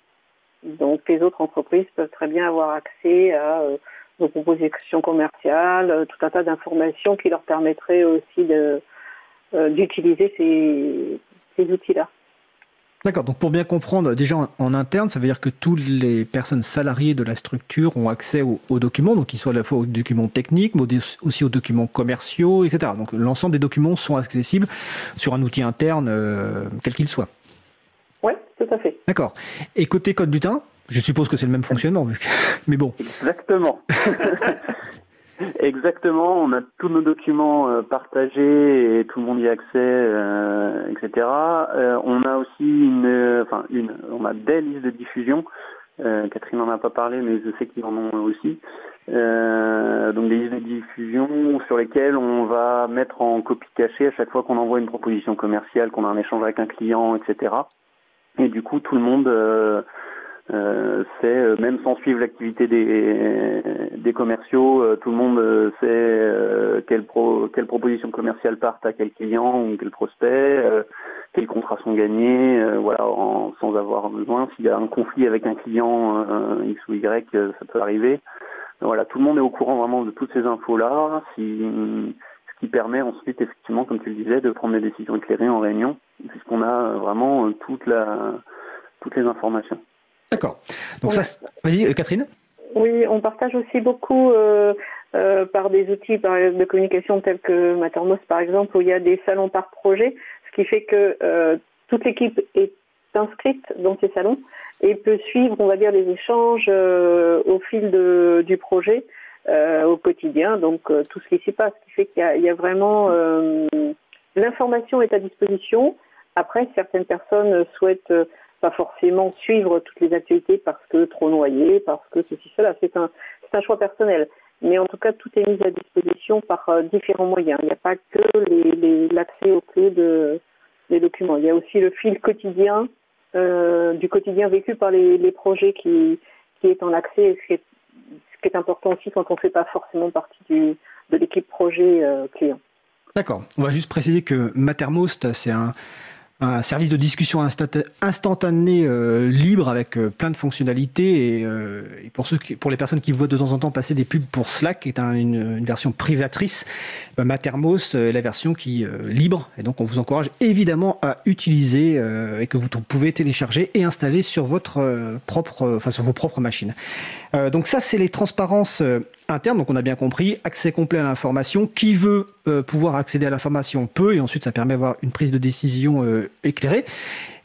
Donc les autres entreprises peuvent très bien avoir accès à euh, nos propositions commerciales, euh, tout un tas d'informations qui leur permettraient aussi de, euh, d'utiliser ces, ces outils-là. D'accord, donc pour bien comprendre, déjà en, interne, ça veut dire que toutes les personnes salariées de la structure ont accès aux, documents, donc qu'ils soient à la fois aux documents techniques, mais aussi aux documents commerciaux, etc. Donc l'ensemble des documents sont accessibles sur un outil interne, quel qu'il soit. Oui, tout à fait. D'accord. Et côté code Lutin, je suppose que c'est le même fonctionnement, vu mais bon. Exactement. Exactement, on a tous nos documents euh, partagés et tout le monde y a accès, euh, etc. Euh, on a aussi une, enfin une, on a des listes de diffusion. Catherine n'en a pas parlé, mais je sais qu'ils en ont aussi. donc des listes de diffusion sur lesquelles on va mettre en copie cachée à chaque fois qu'on envoie une proposition commerciale, qu'on a un échange avec un client, etc. Et du coup, tout le monde euh, euh, sait, euh, même sans suivre l'activité des, des commerciaux, tout le monde sait quelle, pro, quelle proposition commerciale partent à quel client ou quel prospect, quels contrats sont gagnés, voilà, sans avoir besoin. S'il y a un conflit avec un client X ou Y, ça peut arriver. Voilà, tout le monde est au courant vraiment de toutes ces infos-là. Si, ce qui permet ensuite, effectivement, comme tu le disais, de prendre des décisions éclairées en réunion puisqu'on a euh, vraiment euh, toute la, toutes les informations. D'accord. Donc ça, vas-y, euh, Catherine. Oui, on partage aussi beaucoup par des outils de communication tels que Mattermost, par exemple, où il y a des salons par projet, ce qui fait que toute l'équipe est inscrite dans ces salons et peut suivre, on va dire, les échanges au fil de, du projet au quotidien, donc tout ce qui s'y passe, ce qui fait qu'il y, y, a vraiment l'information est à disposition. Après, certaines personnes souhaitent euh, pas forcément suivre toutes les actualités parce que trop noyées, parce que ceci, cela. C'est un, un choix personnel. Mais en tout cas, tout est mis à disposition par euh, différents moyens. Il n'y a pas que l'accès aux clés de, des documents. Il y a aussi le fil quotidien, euh, du quotidien vécu par les, projets qui, qui est en accès, ce qui est, important aussi quand on ne fait pas forcément partie du, de l'équipe projet client. D'accord. On va juste préciser que Mattermost, c'est un, un service de discussion instantané euh, libre avec euh, plein de fonctionnalités et, euh, et, pour ceux qui, pour les personnes qui voient de temps en temps passer des pubs pour Slack qui est un, une, version privatrice Mattermost est la version qui libre. Et donc on vous encourage évidemment à utiliser et que vous pouvez télécharger et installer sur votre propre enfin sur vos propres machines. Donc ça c'est les transparences interne, donc on a bien compris, accès complet à l'information. Qui veut euh, pouvoir accéder à l'information peut, et ensuite ça permet d'avoir une prise de décision euh, éclairée.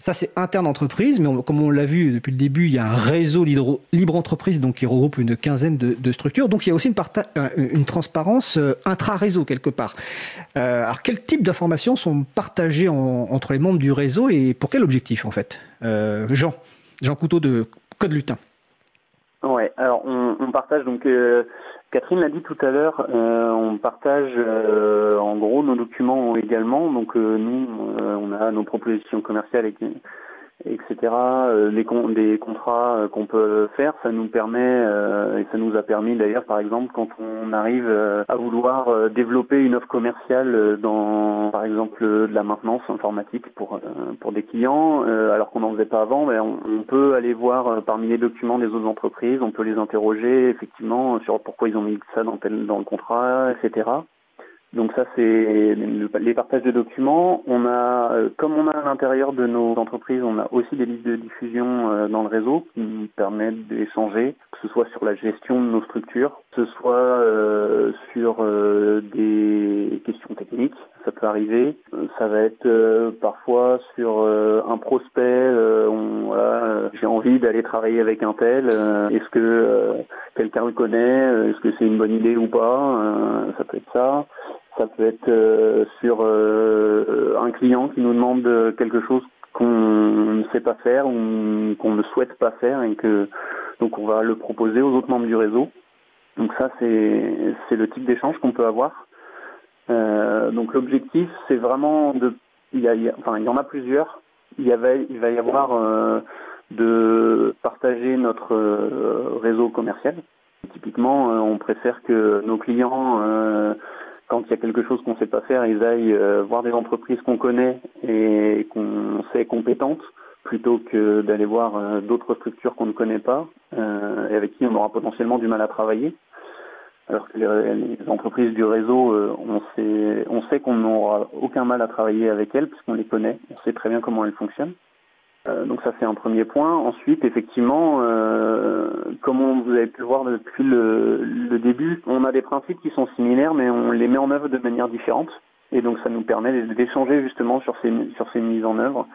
Ça, c'est interne entreprise, mais comme on l'a vu depuis le début, il y a un réseau libre, entreprise donc qui regroupe une quinzaine de, structures. Donc il y a aussi une, euh, une transparence intra-réseau quelque part. alors quel type d'informations sont partagées entre les membres du réseau et pour quel objectif en fait? Jean, Jean Couteau de Code Lutin. Ouais, alors on, partage donc Catherine l'a dit tout à l'heure, on partage en gros nos documents également. Donc nous, on a nos propositions commerciales etc. Euh, les des contrats euh, qu'on peut faire, ça nous permet euh, et ça nous a permis d'ailleurs par exemple quand on arrive à vouloir développer une offre commerciale dans par exemple de la maintenance informatique pour pour des clients alors qu'on n'en faisait pas avant, ben, on, peut aller voir parmi les documents des autres entreprises, on peut les interroger effectivement sur pourquoi ils ont mis ça dans dans le contrat, etc. Donc ça c'est les partages de documents. On a, euh, comme on a à l'intérieur de nos entreprises, on a aussi des listes de diffusion euh, dans le réseau qui nous permettent d'échanger, que ce soit sur la gestion de nos structures, que ce soit euh, sur des questions techniques, ça peut arriver. Ça va être parfois sur un prospect. voilà, j'ai envie d'aller travailler avec un tel. Est-ce que quelqu'un le connaît Est-ce que c'est une bonne idée ou pas Ça peut être ça. Ça peut être euh, sur euh, un client qui nous demande quelque chose qu'on ne sait pas faire ou qu'on ne souhaite pas faire et que donc on va le proposer aux autres membres du réseau. Donc ça c'est le type d'échange qu'on peut avoir. Euh, donc l'objectif c'est vraiment de il y, enfin il y en a plusieurs. Il, y avait, il va y avoir de partager notre réseau commercial. Typiquement, on préfère que nos clients quand il y a quelque chose qu'on ne sait pas faire, ils aillent euh, voir des entreprises qu'on connaît et qu'on sait compétentes plutôt que d'aller voir euh, d'autres structures qu'on ne connaît pas euh, et avec qui on aura potentiellement du mal à travailler. Alors que les, entreprises du réseau, on sait, on sait qu'on n'aura aucun mal à travailler avec elles puisqu'on les connaît, on sait très bien comment elles fonctionnent. Euh, donc ça c'est un premier point. Ensuite, effectivement, euh, comme vous avez pu le voir depuis le, début, on a des principes qui sont similaires, mais on les met en œuvre de manière différente. Et donc ça nous permet d'échanger justement sur ces, sur ces mises en œuvre.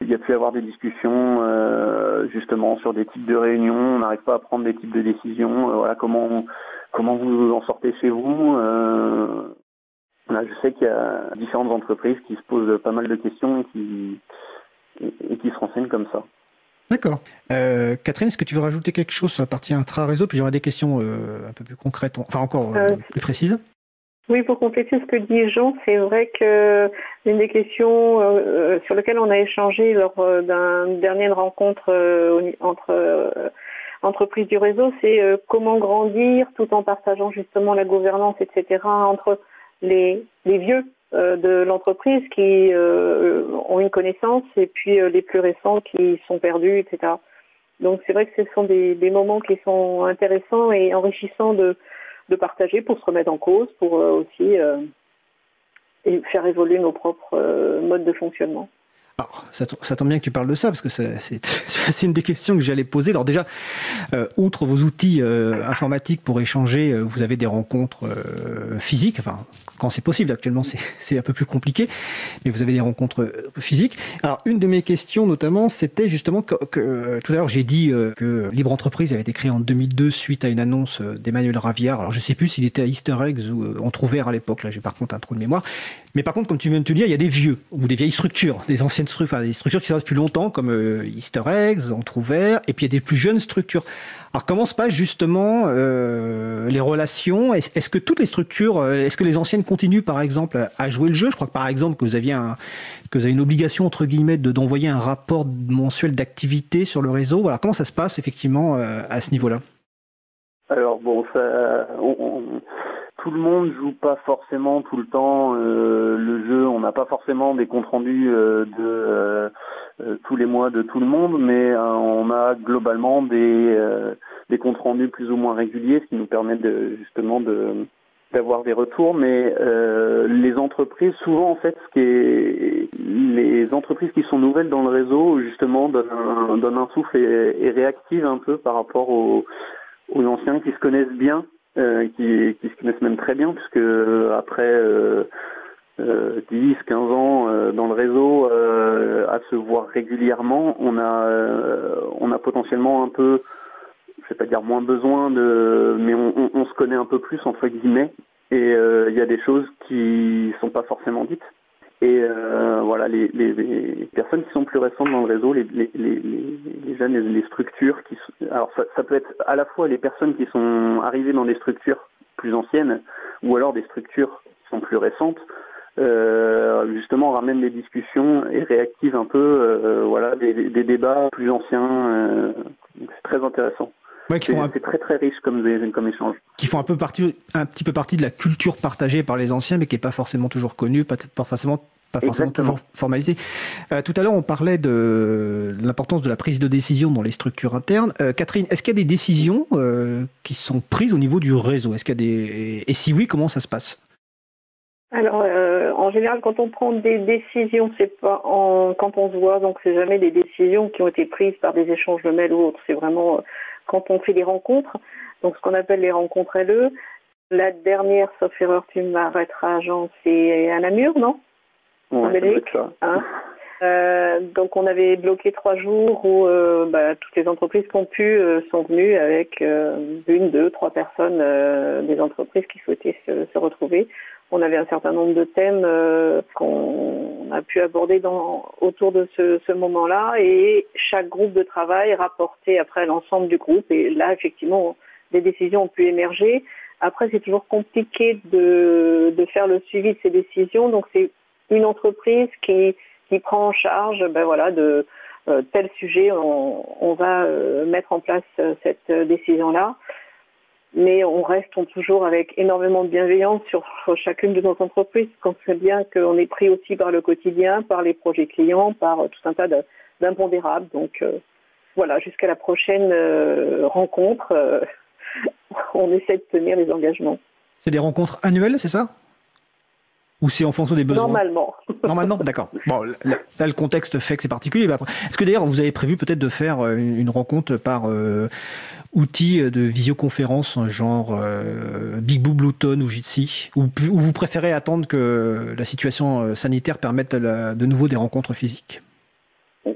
Il y a pu avoir des discussions euh, justement sur des types de réunions. On n'arrive pas à prendre des types de décisions. voilà comment comment vous en sortez chez vous. Là, je sais qu'il y a différentes entreprises qui se posent pas mal de questions et qui et, qui se renseignent comme ça. D'accord. Euh, Catherine, est-ce que tu veux rajouter quelque chose sur la partie intra-réseau? Puis j'aurai des questions euh, un peu plus concrètes, enfin encore euh, plus précises. Oui, pour compléter ce que dit Jean, c'est vrai que l'une des questions sur lesquelles on a échangé lors d'une dernière rencontre entre entreprises du réseau, c'est comment grandir tout en partageant justement la gouvernance, etc., entre les, les vieux de l'entreprise qui euh, ont une connaissance et puis euh, les plus récents qui sont perdus, etc. Donc c'est vrai que ce sont des, moments qui sont intéressants et enrichissants de, partager pour se remettre en cause, pour aussi faire évoluer nos propres modes de fonctionnement. Alors, ça, tombe bien que tu parles de ça, parce que c'est une des questions que j'allais poser. Alors déjà, outre vos outils informatiques pour échanger, vous avez des rencontres physiques, enfin quand c'est possible. Actuellement, c'est un peu plus compliqué, mais vous avez des rencontres euh, physiques. Alors, une de mes questions, notamment, c'était justement que, euh, tout à l'heure, j'ai dit euh, que Libre Entreprise avait été créé en 2002 suite à une annonce d'Emmanuel Raviard. Alors, je sais plus s'il était à Easter Eggs ou entre ouvert à l'époque. Là, j'ai par contre un trou de mémoire. Mais par contre, comme tu viens de te dire, il y a des vieux ou des vieilles structures, des anciennes structures, enfin, des structures qui sont depuis longtemps, comme Easter Eggs, Entrouvert, et puis il y a des plus jeunes structures. Alors comment se passent justement euh, les relations? Est-ce que toutes les structures, euh, est-ce que les anciennes continuent par exemple à jouer le jeu? Je crois que par exemple que vous aviez que vous avez une obligation entre guillemets de d'envoyer un rapport mensuel d'activité sur le réseau. Voilà comment ça se passe effectivement euh, à ce niveau-là? Alors bon, ça, tout le monde joue pas forcément tout le temps euh, le jeu. On n'a pas forcément des comptes rendus euh, de euh, tous les mois de tout le monde, mais on a globalement des, des comptes rendus plus ou moins réguliers, ce qui nous permet de, justement de d'avoir des retours, mais les entreprises, souvent en fait, ce qui est, les entreprises qui sont nouvelles dans le réseau, justement, donnent un, donnent un souffle et, et, réactivent un peu par rapport aux, aux anciens qui se connaissent bien euh, qui, qui, se connaissent même très bien, puisque euh, après euh, 10, 15 ans euh, dans le réseau, à se voir régulièrement, on a, on a potentiellement un peu, je vais pas dire moins besoin de, mais on, on, se connaît un peu plus entre guillemets, et il y a des choses qui sont pas forcément dites. Et euh, voilà, les, personnes qui sont plus récentes dans le réseau, les, jeunes, les, structures qui alors ça, peut être à la fois les personnes qui sont arrivées dans des structures plus anciennes ou alors des structures qui sont plus récentes. Euh, justement ramènent des discussions et réactivent un peu euh, voilà des, débats plus anciens. c'est très intéressant. c'est très très riche comme, comme échange. Qui font un peu partie, un petit peu partie de la culture partagée par les anciens, mais qui n'est pas forcément toujours connue, pas, pas forcément pas forcément toujours formalisé. Euh, tout à l'heure, on parlait de l'importance de la prise de décision dans les structures internes. Euh, Catherine, est-ce qu'il y a des décisions euh, qui sont prises au niveau du réseau? Est-ce qu'il y a des et si oui, comment ça se passe? Alors, en général, quand on prend des décisions, c'est pas en, quand on se voit, donc c'est jamais des décisions qui ont été prises par des échanges de mails ou autres. C'est vraiment quand on fait des rencontres, donc ce qu'on appelle les rencontres LE. La dernière, sauf erreur, tu m'arrêteras, Jean, c'est à Namur, non? Hein. Euh, donc on avait bloqué trois jours où euh, bah, toutes les entreprises qui ont pu euh, sont venues avec une, deux, trois personnes des entreprises qui souhaitaient se, retrouver. On avait un certain nombre de thèmes qu'on a pu aborder dans, autour de ce, ce moment-là et chaque groupe de travail rapportait après l'ensemble du groupe et là effectivement des décisions ont pu émerger. Après c'est toujours compliqué de, de faire le suivi de ces décisions donc c'est une entreprise qui, qui prend en charge ben voilà, de euh, tel sujet, on, va euh, mettre en place euh, cette décision-là. Mais on reste toujours avec énormément de bienveillance sur, chacune de nos entreprises, qu'on sait bien qu'on est pris aussi par le quotidien, par les projets clients, par tout un tas d'impondérables. Donc voilà, jusqu'à la prochaine rencontre, on essaie de tenir les engagements. C'est des rencontres annuelles, c'est ça? Ou c'est en fonction des besoins Normalement. Normalement, d'accord. Bon, là, le contexte fait que c'est particulier. Est-ce que d'ailleurs, vous avez prévu peut-être de faire euh, une rencontre par euh, outil de visioconférence, genre euh, Big Blue Bluetooth ou Jitsi ou, vous préférez attendre que la situation sanitaire permette de nouveau des rencontres physiques?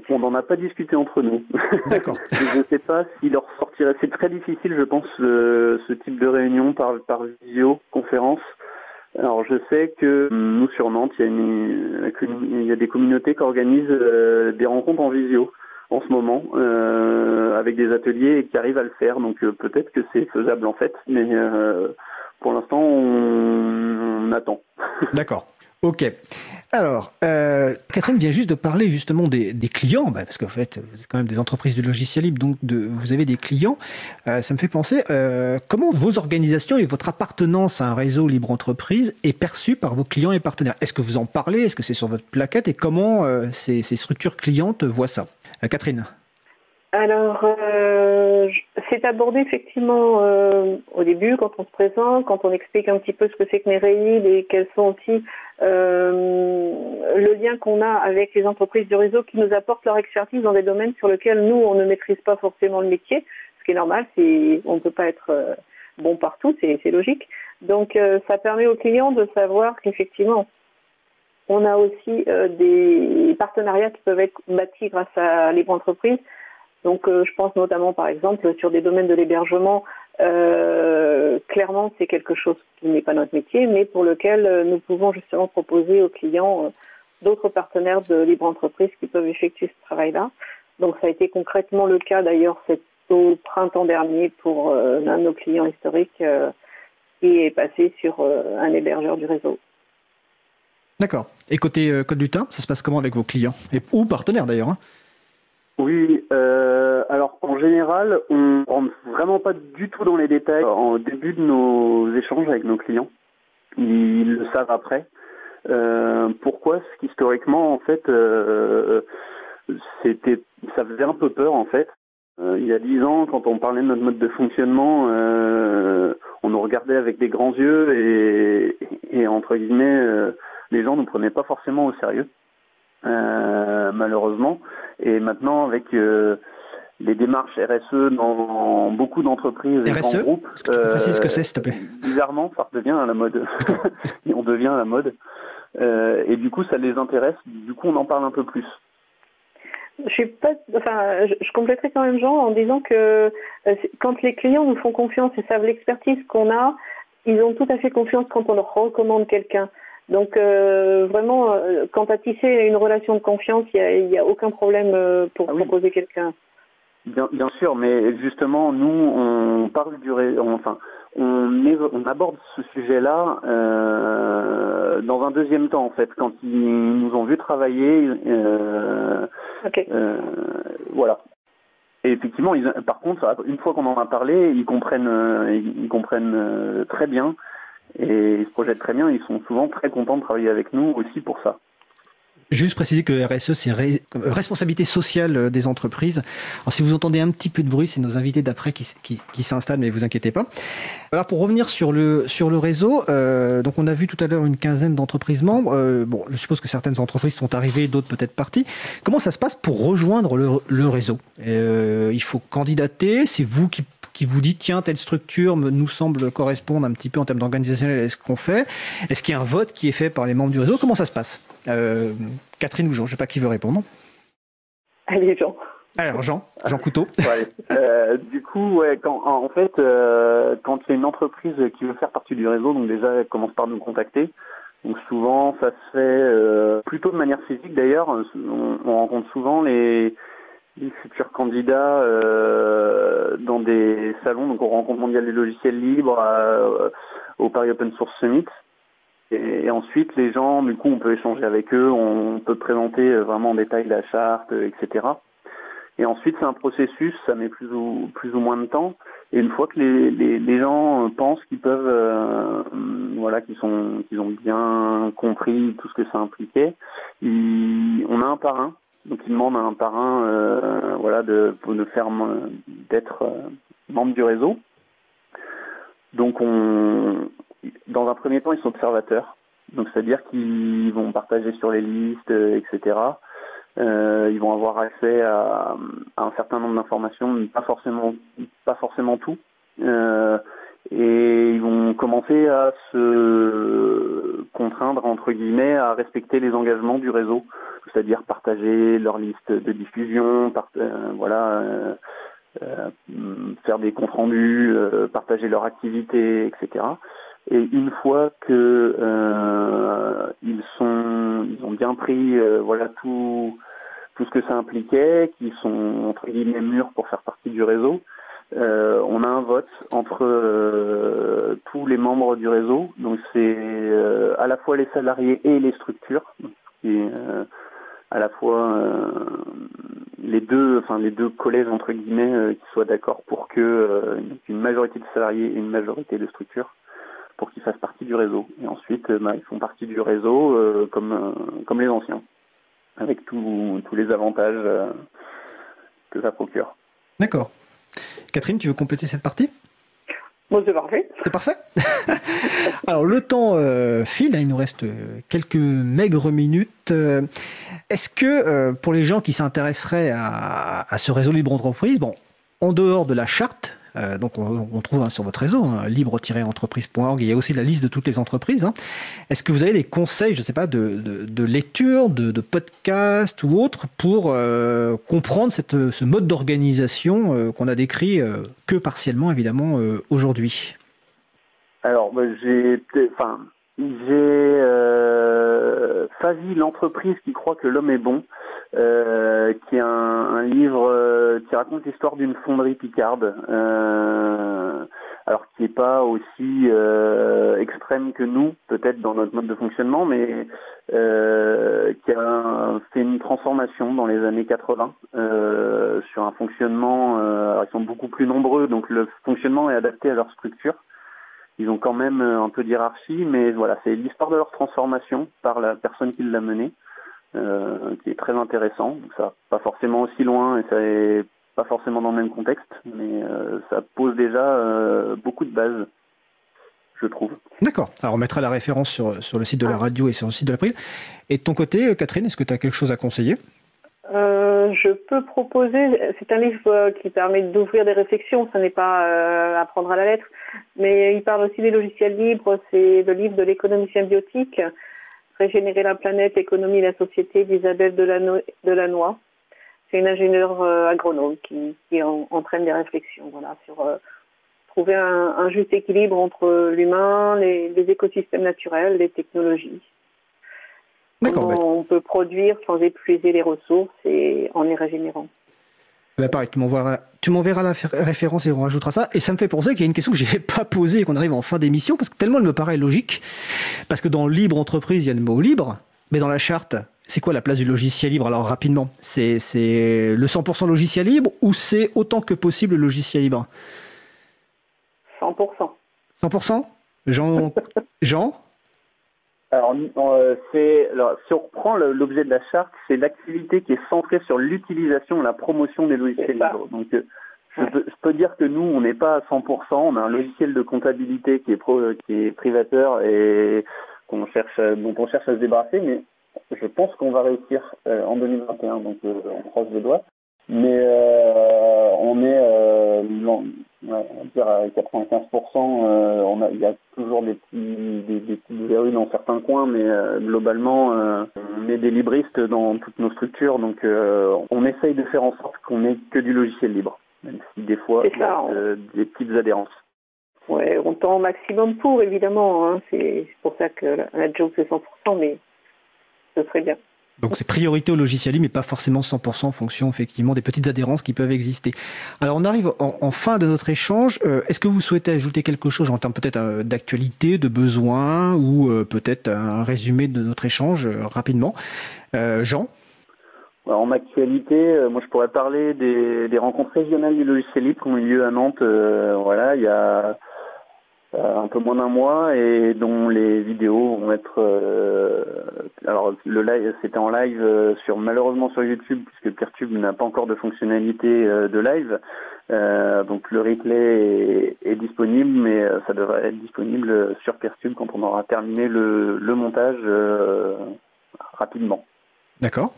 On n'en a pas discuté entre nous. D'accord. je ne sais pas s'il leur sortirait. C'est très difficile, je pense, ce type de réunion par, par visioconférence. Alors je sais que nous sur Nantes, il y a, des communautés qui organisent euh, des rencontres en visio en ce moment euh, avec des ateliers et qui arrivent à le faire. Donc euh, peut-être que c'est faisable en fait, mais pour l'instant on attend. D'accord. Ok. Alors, euh, Catherine vient juste de parler justement des, clients, bah, parce qu'en fait, vous êtes quand même des entreprises de logiciels libres, donc de, vous avez des clients. Euh, ça me fait penser, euh, comment vos organisations et votre appartenance à un réseau libre entreprise est perçue par vos clients et partenaires? Est-ce que vous en parlez? Est-ce que c'est sur votre plaquette? Et comment ces, ces, structures clientes voient ça? Catherine alors, euh, c'est abordé effectivement euh, au début, quand on se présente, quand on explique un petit peu ce que c'est que Nereid et quels sont aussi euh, le lien qu'on a avec les entreprises du réseau qui nous apportent leur expertise dans des domaines sur lesquels nous, on ne maîtrise pas forcément le métier, ce qui est normal, on ne peut pas être bon partout, c'est, logique. Donc, ça permet aux clients de savoir qu'effectivement, on a aussi des partenariats qui peuvent être bâtis grâce à Libre Entreprise donc euh, je pense notamment par exemple sur des domaines de l'hébergement, euh, clairement c'est quelque chose qui n'est pas notre métier, mais pour lequel euh, nous pouvons justement proposer aux clients d'autres partenaires de libre entreprise qui peuvent effectuer ce travail-là. Donc ça a été concrètement le cas d'ailleurs au printemps dernier pour l'un de nos clients historiques qui est passé sur un hébergeur du réseau. D'accord. Et côté Code Lutin, ça se passe comment avec vos clients? Et, Ou partenaires d'ailleurs hein? Oui, euh, alors en général, on rentre vraiment pas du tout dans les détails en début de nos échanges avec nos clients. Ils le savent après. Euh, pourquoi? Parce qu'historiquement, en fait, euh, c'était, ça faisait un peu peur en fait. il y a dix ans, quand on parlait de notre mode de fonctionnement, on nous regardait avec des grands yeux et, et entre guillemets, les gens ne nous prenaient pas forcément au sérieux. Euh, malheureusement. Et maintenant, avec euh, les démarches RSE dans beaucoup d'entreprises et RSE, groupes, est-ce que tu peux préciser ce que c'est, s'il te plaît? euh, Bizarrement, ça redevient à la mode. on devient à la mode. et du coup, ça les intéresse. Du coup, on en parle un peu plus. Je suis pas, enfin, je, compléterai quand même Jean en disant que quand les clients nous font confiance et savent l'expertise qu'on a, ils ont tout à fait confiance quand on leur recommande quelqu'un. Donc vraiment, quand à tisser une relation de confiance, il n'y a, aucun problème pour ah proposer quelqu'un. Bien, bien, sûr, mais justement, nous, on parle du, enfin, on, aborde ce sujet-là euh, dans un deuxième temps en fait, quand ils nous ont vu travailler. Euh, euh, voilà. Et effectivement, par contre, une fois qu'on en a parlé, ils comprennent, ils comprennent très bien et ils se projettent très bien. Ils sont souvent très contents de travailler avec nous aussi pour ça. Juste préciser que RSE, c'est responsabilité sociale euh, des entreprises. Alors, si vous entendez un petit peu de bruit, c'est nos invités d'après qui, s'installent, mais vous inquiétez pas. Alors, pour revenir sur le, sur le réseau, euh, donc on a vu tout à l'heure une quinzaine d'entreprises membres. Euh, bon, je suppose que certaines entreprises sont arrivées, d'autres peut-être parties. Comment ça se passe pour rejoindre le réseau? Il faut candidater, c'est vous qui qui vous dites tiens telle structure nous semble correspondre un petit peu en termes d'organisationnel à ce qu'on fait Est-ce qu'il y a un vote qui est fait par les membres du réseau? Comment ça se passe? Euh, Catherine ou Jean, je ne sais pas qui veut répondre. Allez, Jean. Alors, Jean, Jean Couteau. Euh, du coup, quand, en fait, euh, quand c'est une entreprise qui veut faire partie du réseau, donc déjà, elle commence par nous contacter. Donc souvent, ça se fait plutôt de manière physique d'ailleurs. On, rencontre souvent les, futurs candidats dans des salons. Donc, on rencontre mondial des logiciels libres au Paris Open Source Summit. Et, ensuite, les gens, du coup, on peut échanger avec eux, on peut présenter euh, vraiment en détail la charte, euh, etc. Et ensuite, c'est un processus, ça met plus ou, plus ou moins de temps. Et une fois que les, gens euh, pensent qu'ils peuvent, voilà, qu'ils sont, qu'ils ont bien compris tout ce que ça impliquait, on a un parrain. Donc, ils demandent à un parrain, voilà, de, de faire, d'être membre du réseau. Donc, on, dans un premier temps, ils sont observateurs. Donc, c'est-à-dire qu'ils vont partager sur les listes, etc. Euh, ils vont avoir accès à, un certain nombre d'informations, mais pas forcément, pas forcément tout. Euh, et ils vont commencer à se contraindre, entre guillemets, à respecter les engagements du réseau, c'est-à-dire partager leur liste de diffusion, euh, voilà, faire des comptes rendus, partager leur activité, etc. Et une fois que euh, ils sont, ils ont bien pris, euh, voilà tout, tout ce que ça impliquait, qu'ils sont entre guillemets mûrs pour faire partie du réseau, euh, on a un vote entre tous les membres du réseau. Donc c'est à la fois les salariés et les structures, et à la fois les deux, enfin les deux collèges entre guillemets qui soient d'accord pour que une majorité de salariés et une majorité de structures pour qu'ils fassent partie du réseau. Et ensuite, euh, bah, ils font partie du réseau euh, comme, euh, comme les anciens, avec tous les avantages que ça procure. D'accord. Catherine, tu veux compléter cette partie? Bon, c'est parfait. C'est parfait. Alors, le temps file, hein, il nous reste quelques maigres minutes. Est-ce que pour les gens qui s'intéresseraient à, à, ce réseau libre entreprise, bon, en dehors de la charte, euh, donc on, trouve hein, sur votre réseau, hein, libre-entreprise.org, il y a aussi la liste de toutes les entreprises. Hein. Est-ce que vous avez des conseils, je ne sais pas, de, lecture, de, de, podcast ou autre pour euh, comprendre ce mode d'organisation euh, qu'on a décrit que partiellement évidemment aujourd'hui? Alors j'ai, enfin, j'ai Fazi, l'entreprise qui croit que l'homme est bon. Euh, qui est un, livre euh, qui raconte l'histoire d'une fonderie picarde, euh, alors qui n'est pas aussi extrême que nous, peut-être dans notre mode de fonctionnement, mais qui a fait une transformation dans les années 80 sur un fonctionnement. alors ils sont beaucoup plus nombreux, donc le fonctionnement est adapté à leur structure. Ils ont quand même un peu d'hierarchie, mais voilà, c'est l'histoire de leur transformation par la personne qui l'a menée. Euh, qui est très intéressant. ça pas forcément aussi loin et ça est pas forcément dans le même contexte, mais euh, ça pose déjà euh, beaucoup de bases, je trouve. D'accord. Alors on mettra la référence sur, sur le site de la radio et sur le site de l'April. Et de ton côté, Catherine, est-ce que tu as quelque chose à conseiller? Je peux proposer, c'est un livre qui permet d'ouvrir des réflexions, ce n'est pas à prendre à la lettre, mais il parle aussi des logiciels libres, c'est le livre de l'économie symbiotique, Régénérer la planète, l'économie et la société d'Isabelle Delannoy. C'est une ingénieure euh, agronome qui, entraîne des réflexions voilà, sur euh, trouver un, juste équilibre entre l'humain, les, écosystèmes naturels, les technologies. Comment on peut produire sans épuiser les ressources et en les régénérant. Bah pareil, tu m'enverras, tu m'enverras la référence et on rajoutera ça. Et ça me fait penser qu'il y a une question que je n'ai pas posée et qu'on arrive en fin d'émission, parce que tellement elle me paraît logique. Parce que dans libre entreprise, il y a le mot libre, mais dans la charte, c'est quoi la place du logiciel libre? Alors rapidement, c'est, le 100% logiciel libre ou c'est autant que possible le logiciel libre? 100%. 100% Jean, Jean? Alors, euh, c'est, alors, si on reprend l'objet de la charte, c'est l'activité qui est centrée sur l'utilisation et la promotion des logiciels libres. Donc, euh, je, peux, dire que nous, on n'est pas à 100%. On a un logiciel de comptabilité qui est, pro, qui est privateur et qu'on cherche, dont on cherche à se débarrasser, mais je pense qu'on va réussir euh, en 2021. Donc, on croise les doigts. Mais on est, on va dire à 95%, euh, on a, il y a toujours des petits, des, des petites verrues dans certains coins, mais euh, globalement, euh, on est des libristes dans toutes nos structures, donc on essaye de faire en sorte qu'on ait que du logiciel libre, même si des fois, il y a des petites adhérences. Ouais, on tend au maximum pour, évidemment. Hein. C'est pour ça que la, la joke c'est 100%, mais ce serait bien. Donc c'est priorité au logiciel libre, mais pas forcément 100% en fonction effectivement des petites adhérences qui peuvent exister. Alors on arrive en, fin de notre échange. Euh, est-ce que vous souhaitez ajouter quelque chose en termes peut-être euh, d'actualité, de besoin, ou euh, peut-être un résumé de notre échange rapidement? Jean? En actualité, moi je pourrais parler des, des, rencontres régionales du logiciel libre qui ont eu lieu à Nantes. voilà, il y a un peu moins d'un mois et dont les vidéos vont être euh, alors le live c'était en live euh, sur malheureusement sur YouTube puisque Peertube n'a pas encore de fonctionnalité de live donc le replay est, disponible mais ça devrait être disponible sur Peertube quand on aura terminé le, le montage rapidement. D'accord.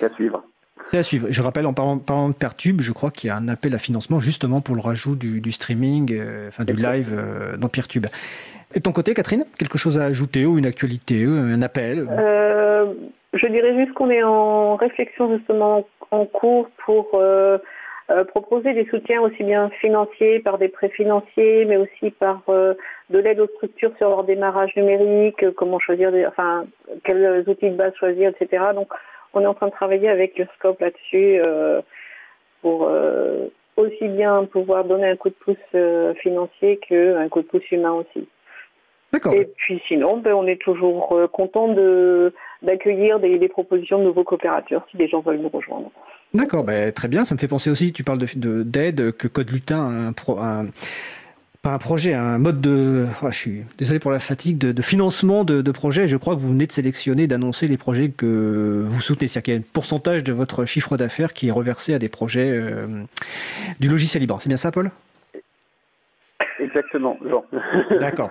À suivre. C'est à suivre. Je rappelle, en parlant, de Pertube, je crois qu'il y a un appel à financement justement pour le rajout du, streaming, euh, enfin du live euh, dans Peertube. Et de ton côté, Catherine, quelque chose à ajouter ou une actualité, un appel euh, Je dirais juste qu'on est en réflexion justement en cours pour proposer des soutiens aussi bien financiers par des prêts financiers, mais aussi par de l'aide aux structures sur leur démarrage numérique, comment choisir, enfin quels outils de base choisir, etc. Donc on est en train de travailler avec le scope là-dessus euh, pour euh, aussi bien pouvoir donner un coup de pouce euh, financier qu'un coup de pouce humain aussi. D'accord. Et puis sinon, ben, on est toujours content de, d'accueillir des, propositions de nouveaux coopérateurs si des gens veulent nous rejoindre. D'accord, ben, très bien. Ça me fait penser aussi, tu parles de, d'aide, que Code Lutin a un, pas un projet, un mode de. Ah, je suis désolé pour la fatigue, de, financement de, projets. Je crois que vous venez de sélectionner, d'annoncer les projets que vous soutenez. C'est-à-dire qu'il y a un pourcentage de votre chiffre d'affaires qui est reversé à des projets euh, du logiciel libre. C'est bien ça, Paul? Exactement, Jean. D'accord.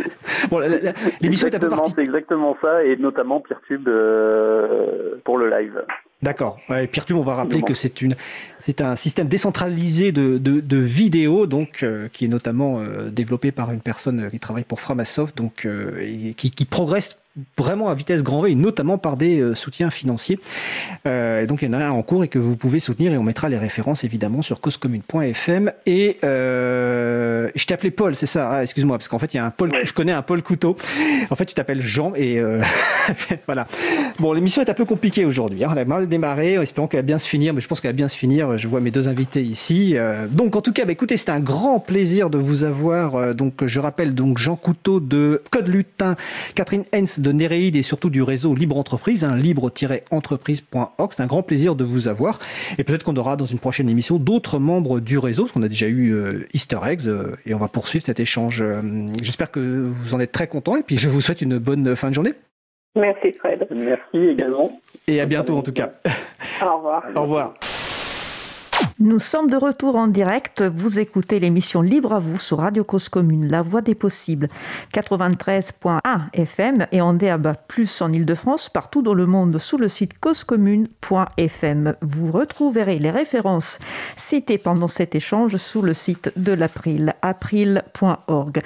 bon, l'émission est un peu partie. C'est exactement ça, et notamment Peertube euh, pour le live. D'accord. Ouais, Peertube, on va rappeler que c'est une, c'est un système décentralisé de, de, de vidéos, donc euh, qui est notamment euh, développé par une personne qui travaille pour Framasoft, donc et qui, qui progresse vraiment à vitesse grand V, notamment par des euh, soutiens financiers. Euh, donc il y en a un en cours et que vous pouvez soutenir et on mettra les références évidemment sur causecommune.fm. Et euh, je t'ai appelé Paul, c'est ça? Ah, Excuse-moi, parce qu'en fait il y a un Paul, je connais un Paul Couteau. En fait tu t'appelles Jean et euh, voilà. Bon, l'émission est un peu compliquée aujourd'hui. Hein. On a mal démarré, en espérant qu'elle va bien se finir, mais je pense qu'elle va bien se finir. Je vois mes deux invités ici. Donc en tout cas, bah, écoutez, c'était un grand plaisir de vous avoir. donc je rappelle donc Jean Couteau de Code Lutin, Catherine Hens de Néréide et surtout du réseau Libre Entreprise, hein, libre-entreprise.org. C'est un grand plaisir de vous avoir. Et peut-être qu'on aura dans une prochaine émission d'autres membres du réseau, parce qu'on a déjà eu euh, Easter Eggs, euh, et on va poursuivre cet échange. Euh, j'espère que vous en êtes très contents, et puis je vous souhaite une bonne fin de journée. Merci Fred. Merci également. Et à bientôt en tout cas. Au revoir. Au revoir. Nous sommes de retour en direct. Vous écoutez l'émission Libre à vous sur Radio Cause Commune, la voix des possibles. 93.1 FM et en DAB+, en Ile-de-France, partout dans le monde, sous le site causecommune.fm. Vous retrouverez les références citées pendant cet échange sous le site de l'April, april.org.